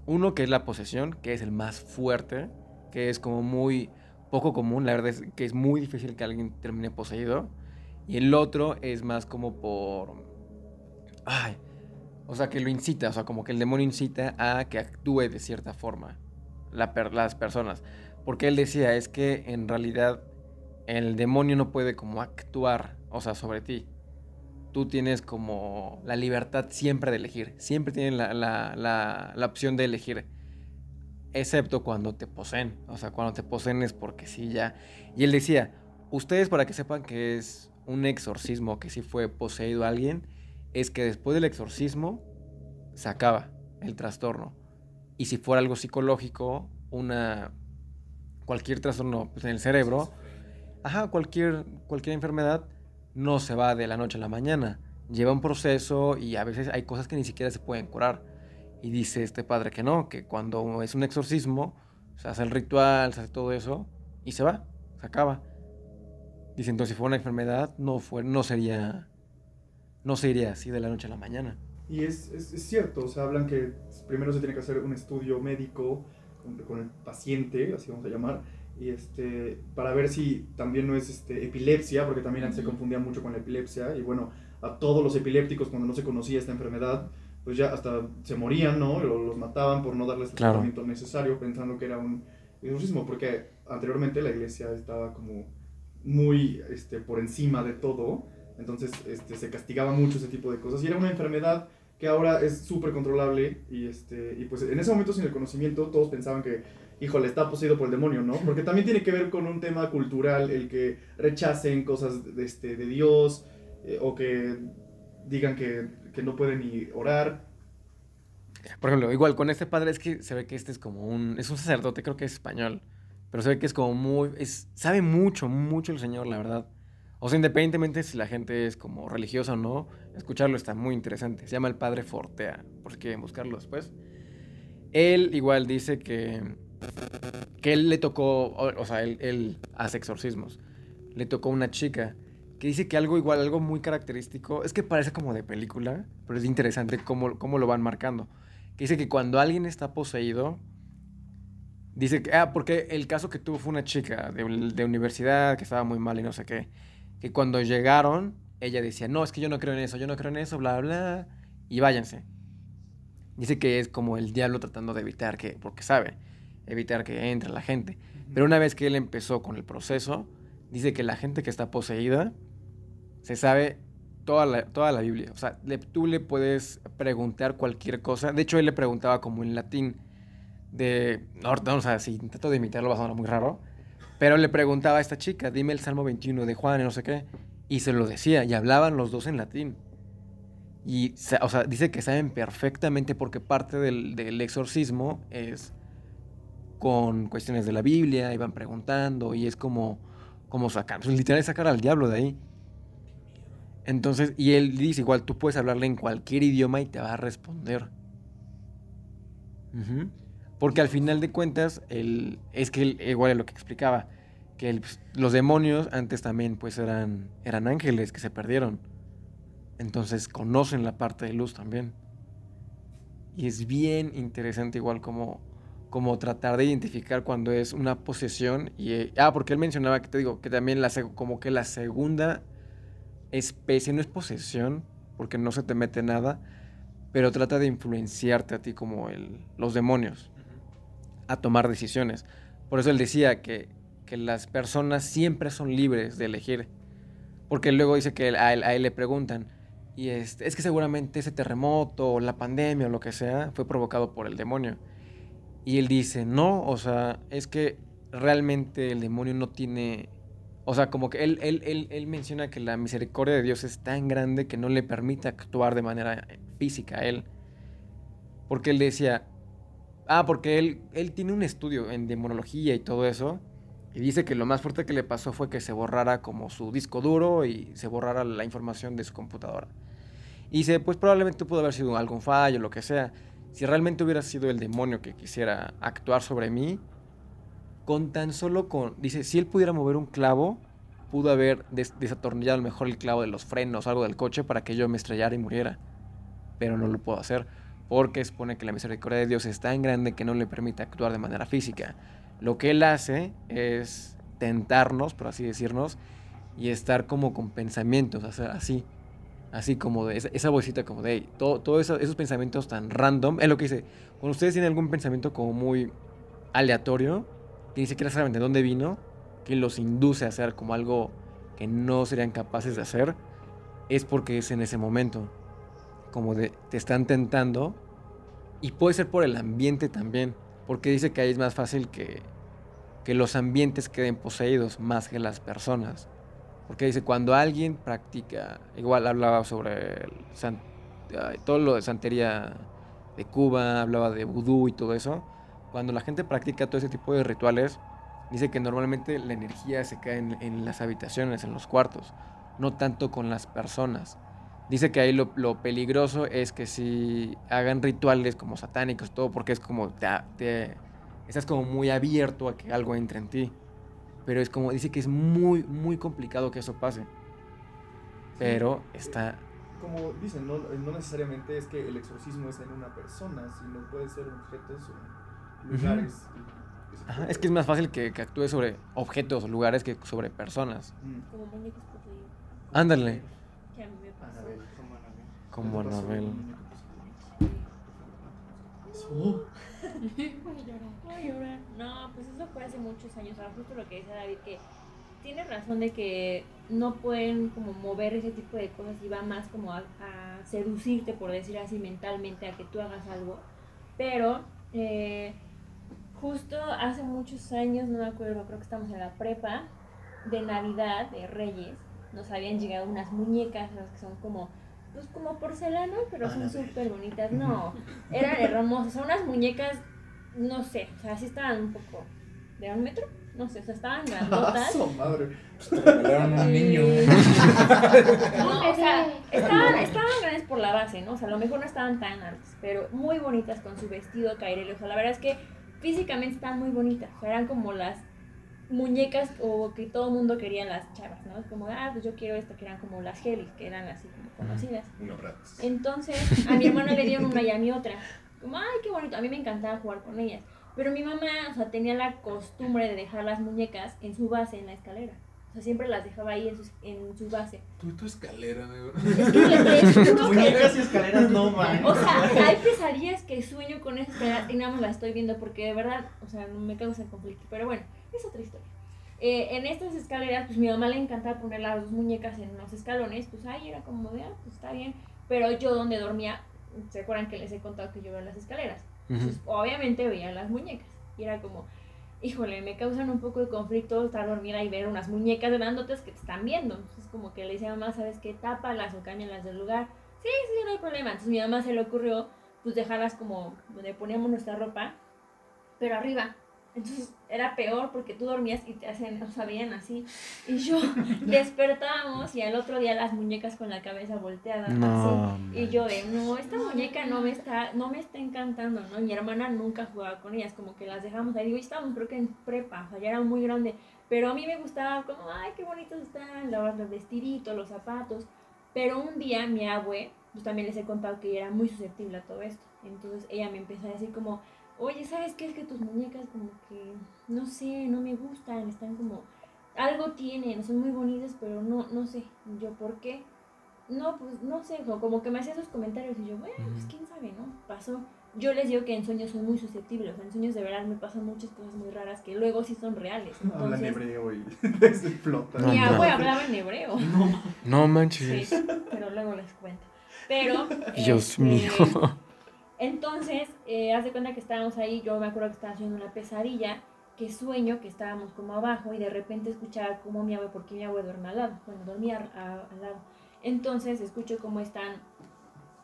Uno que es la posesión, que es el más fuerte, que es como muy poco común, la verdad es que es muy difícil que alguien termine poseído. Y el otro es más como por... Ay, o sea, que lo incita, o sea, como que el demonio incita a que actúe de cierta forma la per- las personas. Porque él decía, es que en realidad el demonio no puede como actuar, o sea, sobre ti. Tú tienes como la libertad siempre de elegir, siempre tienes la, la- la- la opción de elegir excepto cuando te poseen. O sea, cuando te poseen es porque sí, ya. Y él decía, ustedes para que sepan que es un exorcismo, que sí fue poseído alguien, es que después del exorcismo se acaba el trastorno. Y si fuera algo psicológico, una cualquier trastorno pues, en el cerebro, ajá, cualquier, cualquier enfermedad no se va de la noche a la mañana. Lleva un proceso y a veces hay cosas que ni siquiera se pueden curar. Y dice este padre que no, que cuando es un exorcismo, se hace el ritual, se hace todo eso y se va, se acaba. Dice entonces si fuera una enfermedad, no, fue, no sería, no se iría así de la noche a la mañana. Y es, es, es cierto, o sea, hablan que primero se tiene que hacer un estudio médico con, con el paciente, así vamos a llamar, y este, para ver si también no es este, epilepsia, porque también antes se confundía mucho con la epilepsia, y bueno, a todos los epilépticos cuando no se conocía esta enfermedad, pues ya hasta se morían, ¿no? O los mataban por no darles el Claro. tratamiento necesario, pensando que era un exorcismo, porque anteriormente la iglesia estaba como muy este, por encima de todo, entonces este, se castigaba mucho ese tipo de cosas, y era una enfermedad que ahora es súper controlable, y, este, y pues en ese momento sin el conocimiento todos pensaban que, híjole, está poseído por el demonio, ¿no? Porque también tiene que ver con un tema cultural, el que rechacen cosas de, este, de Dios, eh, o que digan que, que no pueden ni orar. Por ejemplo, igual con este padre es que se ve que este es como un. Es un sacerdote, creo que es español. Pero se ve que es como muy. Es, sabe mucho, mucho el señor, la verdad. O sea, independientemente si la gente es como religiosa o no, escucharlo está muy interesante. Se llama el padre Fortea, por si quieren buscarlo después. Él igual dice que. Que él le tocó. O, sea, él, él hace exorcismos. Le tocó una chica que dice que algo igual, algo muy característico. Es que parece como de película, pero es interesante cómo, cómo lo van marcando que dice que cuando alguien está poseído, dice que, ah, porque el caso que tuvo fue una chica de, de universidad que estaba muy mal y no sé qué, que cuando llegaron, ella decía, no, es que yo no creo en eso, yo no creo en eso, bla, bla, y váyanse. Dice que es como el diablo tratando de evitar que, porque sabe, evitar que entre la gente. Pero una vez que él empezó con el proceso, dice que la gente que está poseída se sabe toda la, toda la Biblia. O sea, le- tú le puedes preguntar cualquier cosa. De hecho, él le preguntaba como en latín de... No, no, o sea, si intento de imitarlo va a sonar muy raro. Pero le preguntaba a esta chica, dime el Salmo 21 de Juan y no sé qué. Y se lo decía, y hablaban los dos en latín. Y, o sea, dice que saben perfectamente porque parte del, del exorcismo es con cuestiones de la Biblia, iban preguntando, y es como, como sacar, pues, literal sacar al diablo de ahí. Entonces, y él dice, igual tú puedes hablarle en cualquier idioma y te va a responder. Porque al final de cuentas, el, es que igual es lo que explicaba, que pues, los demonios antes también pues eran, eran ángeles que se perdieron. Entonces conocen la parte de luz también. Y es bien interesante igual como, como tratar de identificar cuando es una posesión. Y, eh, ah, porque él mencionaba que te digo que también la, como que la segunda especie no es posesión, porque no se te mete nada, pero trata de influenciarte a ti como el, los demonios a tomar decisiones. Por eso él decía que, que las personas siempre son libres de elegir. Porque luego dice que a él, a él le preguntan, y este, es que seguramente ese terremoto o la pandemia o lo que sea fue provocado por el demonio. Y él dice, no, o sea, es que realmente el demonio no tiene... O sea, como que él, él, él, él menciona que la misericordia de Dios es tan grande que no le permite actuar de manera física a él. Porque él decía, ah, porque él, él tiene un estudio en demonología y todo eso. Y dice que lo más fuerte que le pasó fue que se borrara como su disco duro y se borrara la información de su computadora. Y dice, pues probablemente pudo haber sido algún fallo, lo que sea. Si realmente hubiera sido el demonio que quisiera actuar sobre mí, con tan solo con... Dice, si él pudiera mover un clavo, pudo haber des- desatornillado a lo mejor el clavo de los frenos o algo del coche para que yo me estrellara y muriera. Pero no lo puedo hacer porque expone que la misericordia de Dios es tan grande que no le permite actuar de manera física. Lo que él hace es tentarnos, por así decirnos, y estar como con pensamientos, sea, así, así como de esa, esa vocita como de, hey, todo, todo eso- esos pensamientos tan random, es lo que dice, cuando ustedes tienen algún pensamiento como muy aleatorio, que ni siquiera saben de dónde vino, que los induce a hacer como algo que no serían capaces de hacer, es porque es en ese momento, como de, te están tentando, y puede ser por el ambiente también, porque dice que ahí es más fácil que, que los ambientes queden poseídos más que las personas. Porque dice, cuando alguien practica, igual hablaba sobre el san- todo lo de santería de Cuba, hablaba de vudú y todo eso, cuando la gente practica todo ese tipo de rituales, dice que normalmente la energía se cae en, en las habitaciones, en los cuartos, no tanto con las personas. Dice que ahí lo, lo peligroso es que si hagan rituales como satánicos, todo, porque es como, te, te- estás como muy abierto a que algo entre en ti. Pero es como, dice que es muy, muy complicado que eso pase. Pero está... Como dicen, no, no necesariamente es que el exorcismo es en una persona, sino puede ser objetos o lugares. y se Ajá, es que es más fácil que, que actúe sobre objetos o lugares que sobre personas. Mm. Como muñecos poseídos. Ándale. Que a mí me pasó. Anabel. Como ¿Qué te pasó Anabel. Voy a llorar. No, pues eso fue hace muchos años. Ahora justo lo que dice David, que tiene razón de que no pueden como mover ese tipo de cosas y va más como a, seducirte, por decir así, mentalmente, a que tú hagas algo. Pero eh, justo hace muchos años, no me acuerdo, creo que estamos en la prepa, de Navidad, de Reyes, nos habían llegado unas muñecas, que son como, pues como porcelana, pero A son súper bonitas. No, eran hermosas, son unas muñecas, no sé, o sea, sí estaban un poco, de un metro, no sé, o sea, estaban grandotas. ¡Su madre! Pues regalaron a un niño. No, o sea, estaban, estaban grandes por la base, ¿no? O sea, a lo mejor no estaban tan altas, pero muy bonitas con su vestido cairele. O sea, la verdad es que físicamente están muy bonitas. O sea, eran como las muñecas o que todo el mundo quería las chavas, ¿no? Es como, ah, pues yo quiero esta, que eran como las Helix, que eran así como conocidas. Bratz. Entonces, a mi hermana le dieron una y a mi otra. Como, ay, qué bonito. A mí me encantaba jugar con ellas. Pero mi mamá, o sea, tenía la costumbre de dejar las muñecas en su base en la escalera. O sea, siempre las dejaba ahí en su, en su base. Tú, tu escalera, amigo. Es que les Muñecas y escaleras no man. O sea, hay pesadillas que sueño con esa escalera y nada más la estoy viendo porque de verdad, o sea, no me causa conflicto. Pero bueno, es otra historia. Eh, en estas escaleras, pues mi mamá le encantaba poner las dos muñecas en los escalones, pues ahí era como de, ah, pues está bien. Pero yo donde dormía, ¿se acuerdan que les he contado que yo veo las escaleras? Entonces, obviamente veía las muñecas. Y era como, híjole, me causan un poco de conflicto estar dormida y ver unas muñecas grandotas que te están viendo. Entonces, como que le decía a mamá, ¿sabes qué? Tápalas o cámbialas del lugar. Sí, sí, no hay problema. Entonces, mi mamá se le ocurrió, pues, dejarlas como donde poníamos nuestra ropa, pero arriba. Entonces, era peor porque tú dormías y te hacen, o sea, veían así. Y yo despertábamos y al otro día las muñecas con la cabeza volteada. así. No. Y yo de, no, esta muñeca no me está, no me está encantando, ¿no? Mi hermana nunca jugaba con ellas, como que las dejamos ahí. Digo, y estábamos creo que en prepa, o sea, ya era muy grande. Pero a mí me gustaba como, ay, qué bonitos están, los los vestiditos, los zapatos. Pero un día mi abue, pues también les he contado que ella era muy susceptible a todo esto. Entonces ella me empezó a decir como, oye, ¿sabes qué? Es que tus muñecas como que, no sé, no me gustan, están como, algo tienen, son muy bonitas, pero no, no sé, yo, ¿por qué? No, pues no sé, como que me hacía esos comentarios y yo, bueno, pues quién sabe, ¿no? Pasó. Yo les digo que en sueños soy muy susceptible, o sea, en sueños de verdad me pasan muchas cosas muy raras que luego sí son reales. Habla en Entonces, hebreo y se flota. No, mi no. abue hablaba en hebreo. No Sí, manches. pero luego les cuento. Pero. Dios este, mío. Entonces, eh, haz de cuenta que estábamos ahí. Yo me acuerdo que estaba haciendo una pesadilla. Que sueño que estábamos como abajo y de repente escuchaba como mi abue, porque mi abue duerme al lado. Bueno, dormía al lado. Entonces, escucho cómo están.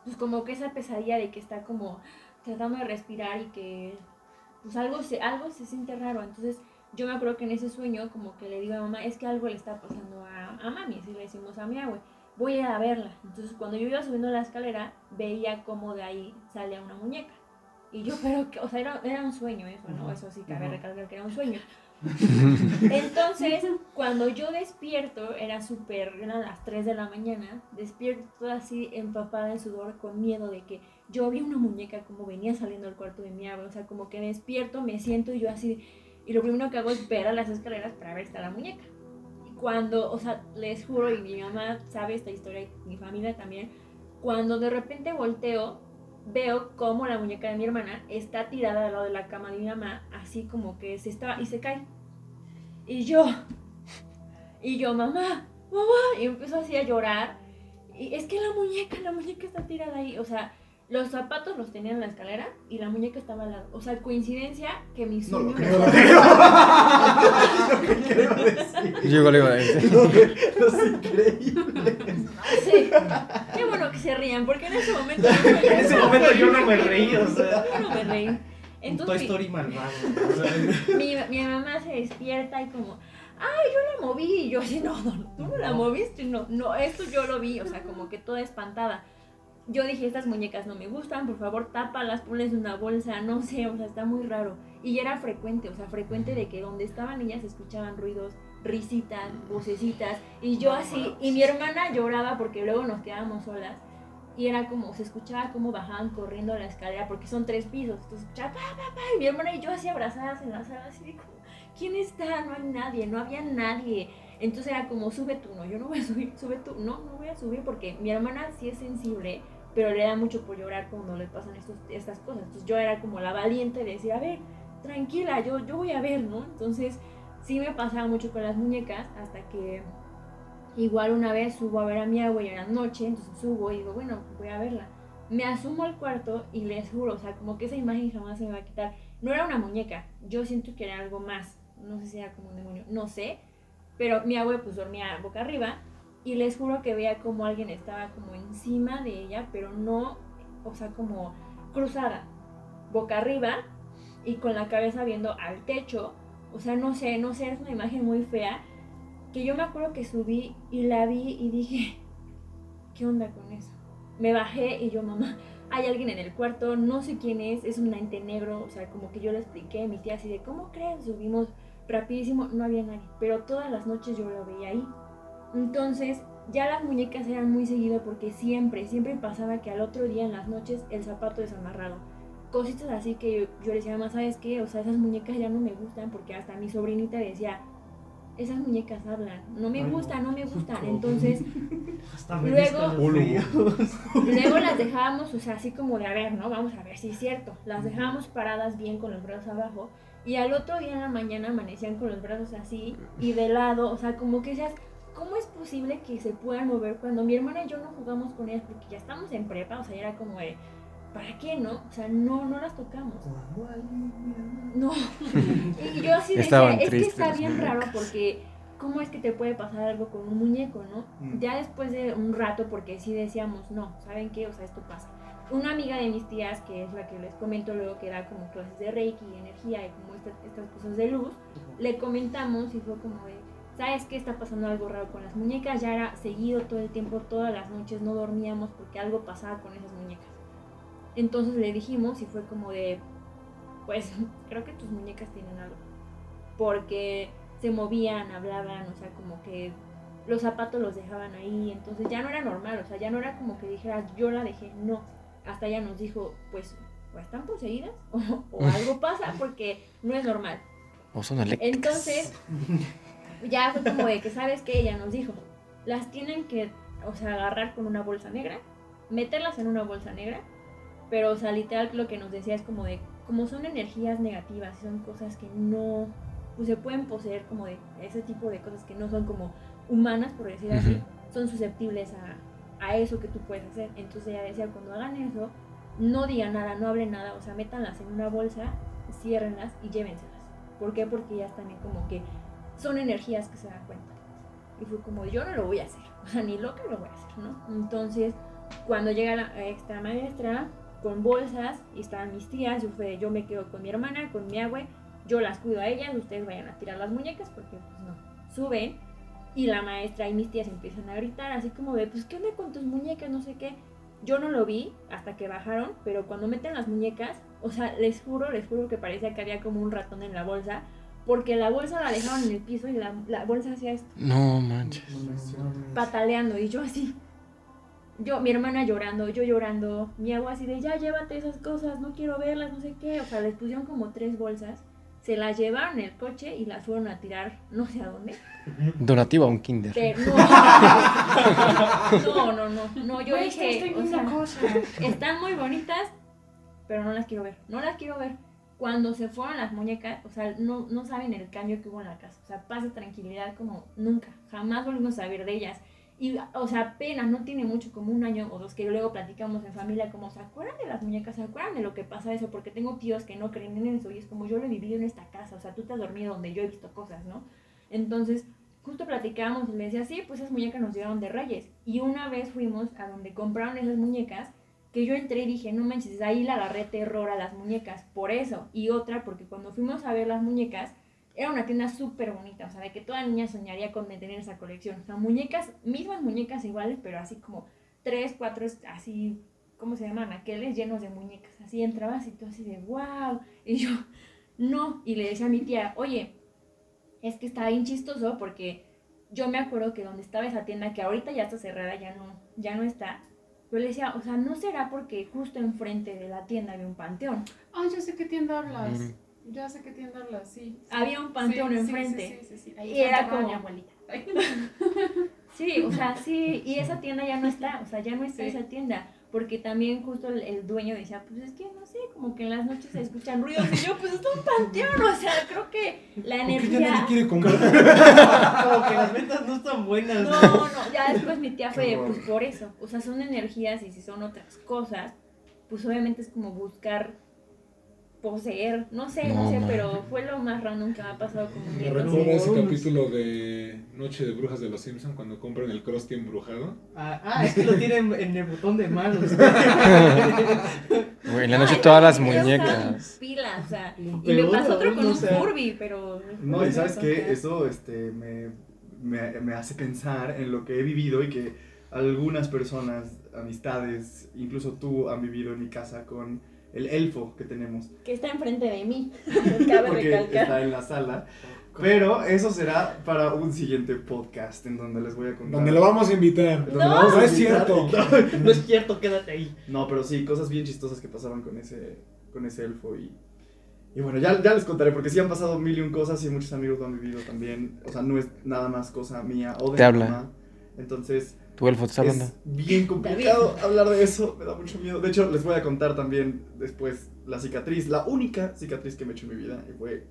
Pues como que esa pesadilla de que está como tratando de respirar y que. Pues algo se, algo se siente raro. Entonces, yo me acuerdo que en ese sueño, como que le digo a mamá, es que algo le está pasando a, a mami. Así le decimos a mi abue voy a ir a verla. Entonces, cuando yo iba subiendo la escalera, veía como de ahí salía una muñeca. Y yo, pero, que, o sea, era, era un sueño eso, ¿no? Eso sí cabe recalcar que era un sueño. Entonces, cuando yo despierto, era súper, eran las 3 de la mañana, despierto así empapada en sudor con miedo de que yo vi una muñeca como venía saliendo del cuarto de mi abuela, o sea, como que despierto, me siento y yo así, y lo primero que hago es ver a las escaleras para ver si está la muñeca. Cuando, o sea, les juro, y mi mamá sabe esta historia, y mi familia también, cuando de repente volteo, veo como la muñeca de mi hermana está tirada al lado de la cama de mi mamá, así como que se estaba, y se cae. Y yo, y yo, mamá, mamá, y empezó así a llorar. Y es que la muñeca, la muñeca está tirada ahí. O sea, los zapatos los tenía en la escalera y la muñeca estaba al lado. O sea, coincidencia que mi No lo sueño. que quiero decir. Yo igual iba a decir. Lo que- Los increíbles. Sí. Qué bueno que se rían, porque en ese momento. no me- En ese momento yo no me reí, o sea. Yo no me reí. Toy Entonces, mi- Story malvado. o sea, mi, mi mamá se despierta y como, ay, yo la moví. Y yo así, no, no, no, tú no la moviste, no, no, esto yo lo vi, o sea, como que toda espantada. Yo dije, estas muñecas no me gustan, por favor, tápalas, ponles una bolsa, no sé, o sea, está muy raro. Y era frecuente, o sea, frecuente de que donde estaban ellas se escuchaban ruidos, risitas, vocecitas, y yo así, y mi hermana lloraba porque luego nos quedábamos solas. Y era como, se escuchaba como bajaban corriendo la escalera, porque son tres pisos. Entonces escuchaba, pa, pa, pa, y mi hermana y yo así abrazadas en la sala, así de como, ¿quién está? No hay nadie, no había nadie. Entonces era como, sube tú, no, yo no voy a subir, sube tú, no, no voy a subir porque mi hermana sí es sensible pero le da mucho por llorar cuando le pasan estos, estas cosas. Entonces yo era como la valiente de decir, a ver, tranquila, yo, yo voy a ver, ¿no? Entonces sí me pasaba mucho con las muñecas hasta que igual una vez subo a ver a mi agua y era noche, entonces subo y digo, bueno, voy a verla. Me asumo al cuarto y les juro, o sea, como que esa imagen jamás se me va a quitar. No era una muñeca, yo siento que era algo más, no sé si era como un demonio, no sé, pero mi abuela pues dormía boca arriba y les juro que veía como alguien estaba como encima de ella, pero no, o sea, como cruzada, boca arriba y con la cabeza viendo al techo. O sea, no sé, no sé, es una imagen muy fea. Que yo me acuerdo que subí y la vi y dije, ¿qué onda con eso? Me bajé y yo, mamá, hay alguien en el cuarto, no sé quién es, es un ente negro. O sea, como que yo le expliqué a mi tía así de, ¿cómo crees? Subimos rapidísimo, no había nadie. Pero todas las noches yo lo veía ahí. Entonces, ya las muñecas eran muy seguido porque siempre, siempre pasaba que al otro día en las noches el zapato desamarrado. Cositas así que yo, yo le decía, mamá, ¿sabes qué? O sea, esas muñecas ya no me gustan porque hasta mi sobrinita decía, esas muñecas hablan, no me Ay, gustan, no me gustan. Entonces, Luego- luego las dejábamos, o sea, así como de, a ver, ¿no? Vamos a ver si es cierto. Las dejábamos paradas bien con los brazos abajo y al otro día en la mañana amanecían con los brazos así y de lado, o sea, como que decías, ¿cómo es posible que se puedan mover cuando mi hermana y yo no jugamos con ellas porque ya estamos en prepa? O sea, ya era como de, ¿para qué no? O sea, no, no las tocamos. No. y yo así decía, Estaban es que está bien raro porque ¿cómo es que te puede pasar algo con un muñeco, no? Mm. Ya después de un rato, porque sí decíamos, no, ¿saben qué? O sea, esto pasa. Una amiga de mis tías, que es la que les comento luego que da como clases de Reiki, energía y como esta- estas cosas de luz, le comentamos y fue como de, ¿sabes qué? Está pasando algo raro con las muñecas. Ya era seguido todo el tiempo, todas las noches no dormíamos porque algo pasaba con esas muñecas. Entonces le dijimos y fue como de, pues creo que tus muñecas tienen algo. Porque se movían, hablaban, o sea, como que los zapatos los dejaban ahí. Entonces ya no era normal, o sea, ya no era como que dijeras, yo la dejé, no. Hasta ella nos dijo, pues, o están poseídas o, o algo pasa porque no es normal. O son eléctricas. Entonces, ya fue como de que, ¿sabes qué? Ella nos dijo, las tienen que, o sea, agarrar con una bolsa negra, meterlas en una bolsa negra, pero, o sea, literal lo que nos decía es como de, como son energías negativas, son cosas que no, pues se pueden poseer como de ese tipo de cosas que no son como humanas, por decir así, Ujú. son susceptibles a, a eso que tú puedes hacer. Entonces ella decía, cuando hagan eso, no digan nada, no hablen nada, o sea, métanlas en una bolsa, ciérrenlas y llévenselas. ¿Por qué? Porque ellas también como que son energías que se dan cuenta. Y fue como, yo no lo voy a hacer, o sea, ni loca lo voy a hacer, ¿no? Entonces, cuando llega la extra maestra con bolsas y estaban mis tías, yo, fue, yo me quedo con mi hermana, con mi abue, yo las cuido a ellas, ustedes vayan a tirar las muñecas porque pues no, suben y la maestra y mis tías empiezan a gritar así como de, pues, ¿qué onda con tus muñecas? No sé qué. Yo no lo vi hasta que bajaron, pero cuando meten las muñecas, o sea, les juro, les juro que parecía que había como un ratón en la bolsa, porque la bolsa la dejaron en el piso y la, la bolsa hacía esto, No manches. pataleando, y yo así. Yo, mi hermana llorando, yo llorando, mi agua así de, ya llévate esas cosas, no quiero verlas, no sé qué. O sea, les pusieron como tres bolsas, se las llevaron en el coche y las fueron a tirar no sé a dónde. Donativo a un kinder. Pero no, no, no, no, no, yo Güey, dije, estoy o sea, cosas. están muy bonitas, pero no las quiero ver, no las quiero ver. Cuando se fueron las muñecas, o sea, no, no saben el cambio que hubo en la casa, o sea, paz y tranquilidad como nunca, jamás volvimos a saber de ellas. Y, o sea, apenas, no tiene mucho, como un año o dos, que luego platicamos en familia, como, ¿se acuerdan de las muñecas? ¿Se acuerdan de lo que pasa eso? Porque tengo tíos que no creen en eso y es como yo lo he vivido en esta casa, o sea, tú te has dormido donde yo he visto cosas, ¿no? Entonces, justo platicábamos y me decía, sí, pues esas muñecas nos llegaron de Reyes. Y una vez fuimos a donde compraron esas muñecas, que yo entré y dije, no manches, ahí le agarré terror a las muñecas, por eso. Y otra, porque cuando fuimos a ver las muñecas, era una tienda súper bonita, o sea, de que toda niña soñaría con tener esa colección. O sea, muñecas, mismas muñecas iguales, pero así como tres, cuatro, así, ¿cómo se llaman? Aqueles llenos de muñecas. Así entrabas y tú así de, wow. Y yo, no. Y le decía a mi tía, oye, es que está bien chistoso porque yo me acuerdo que donde estaba esa tienda, que ahorita ya está cerrada, ya no, ya no está. Yo le decía, o sea, ¿no será porque justo enfrente de la tienda había un panteón? Ah, ya sé qué tienda hablas. Ujú. Ya sé qué tienda hablas, sí. sí. Había un panteón Sí, enfrente. Sí, sí, sí, sí. Ahí Y era como- mi abuelita. Sí, o sea, sí, y esa tienda ya no está, o sea, ya no está Sí. esa tienda. porque también justo el, el dueño decía, pues es que no sé, como que en las noches se escuchan ruidos y yo, pues es un panteón, o sea, creo que la ¿Por qué ya energía... nadie quiere comprar? Como que las ventas no están buenas. No, no, ya después mi tía fue, pues por eso, o sea, son energías y si son otras cosas, pues obviamente es como buscar poseer, no sé, no, No, sé, man. pero fue lo más random que me ha pasado con un Me nieto. recuerda ese No, capítulo de Noche de Brujas de los Simpsons cuando compran el Krusty embrujado. Ah, ah, es que lo tienen en el botón de manos. Güey, en la noche Ay, todas las muñecas. Pilas, o sea, y me Pero pasó otro con un sea- Furby, pero... No, y sabes que qué, eso este, me, me, me hace pensar en lo que he vivido y que algunas personas, amistades, incluso tú han vivido en mi casa con el elfo que tenemos. Que está enfrente de mí, cabe porque recalcar. está en la sala. Pero eso será para un siguiente podcast en donde les voy a contar. Donde lo vamos a invitar. No. lo vamos a No es cierto. No es cierto, quédate ahí. No, pero sí, cosas bien chistosas que pasaban con ese, con ese elfo y... Y bueno, ya, ya les contaré, porque sí han pasado mil y un cosas y muchos amigos lo han vivido también. O sea, no es nada más cosa mía o de Te mi habla. mamá. Entonces, Tu elfo te está hablando. es bien complicado hablar de eso, me da mucho miedo. De hecho, les voy a contar también después la cicatriz, la única cicatriz que me he hecho en mi vida y fue...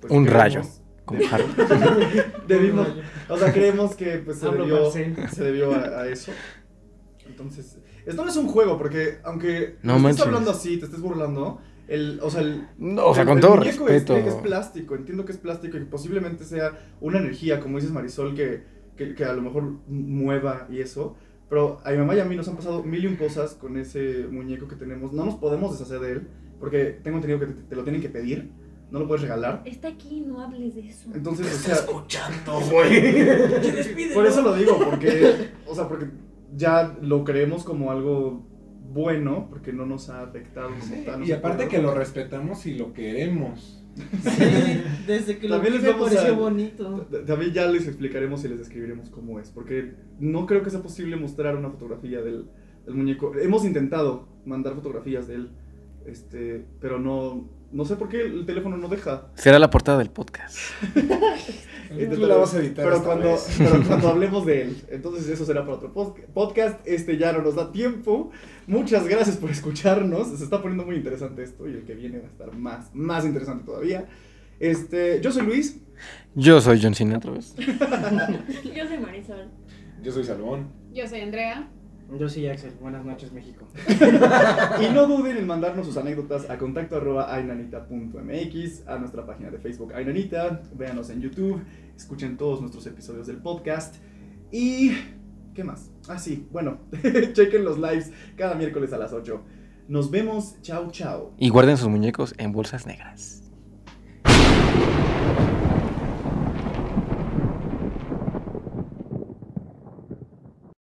pues, Un creemos- rayo. Como Harry. Debimos, o sea, creemos que pues, se debió, se debió a, a eso. Entonces, esto no es un juego, porque aunque No te manches. estés hablando así, te estés burlando, el, o sea, el, No, o sea, el- con el todo muñeco respeto. este es plástico, entiendo que es plástico y que posiblemente sea una energía, como dices Marisol, que, que, que a lo mejor mueva y eso. Pero a mi mamá y a mí nos han pasado mil y un cosas con ese muñeco que tenemos. No nos podemos deshacer de él, porque tengo entendido que te, te lo tienen que pedir, no lo puedes regalar. Está aquí, no hables de eso. Entonces, o sea, escuchando, güey. por eso lo digo, porque, o sea, porque ya lo creemos como algo bueno, porque no nos ha afectado como tal. no Y aparte que lo respetamos y lo queremos. Sí, desde que lo vi les me pareció a- bonito. También ya les explicaremos y les describiremos cómo es, porque no creo que sea posible mostrar una fotografía del, del muñeco. Hemos intentado mandar fotografías de él, este, pero no, no sé por qué el teléfono no deja. Será la portada del podcast. Tú la vas a editar Pero esta cuando, vez. pero cuando hablemos de él, entonces eso será para otro pod- podcast. Este ya no nos da tiempo. Muchas gracias por escucharnos. Se está poniendo muy interesante esto y el que viene va a estar más, más interesante todavía. Este, yo soy Luis. Yo soy John Cena otra vez. Yo soy Marisol. Yo soy Salomón. Yo soy Andrea. Yo soy Axel. Buenas noches, México. Y no duden en mandarnos sus anécdotas a contacto arroba ainanita.mx, a nuestra página de Facebook Ainanita, véanos en YouTube, escuchen todos nuestros episodios del podcast y... ¿Qué más? Ah, sí, bueno, chequen los lives cada miércoles a las 8. Nos vemos, chao, chao. Y guarden sus muñecos en bolsas negras.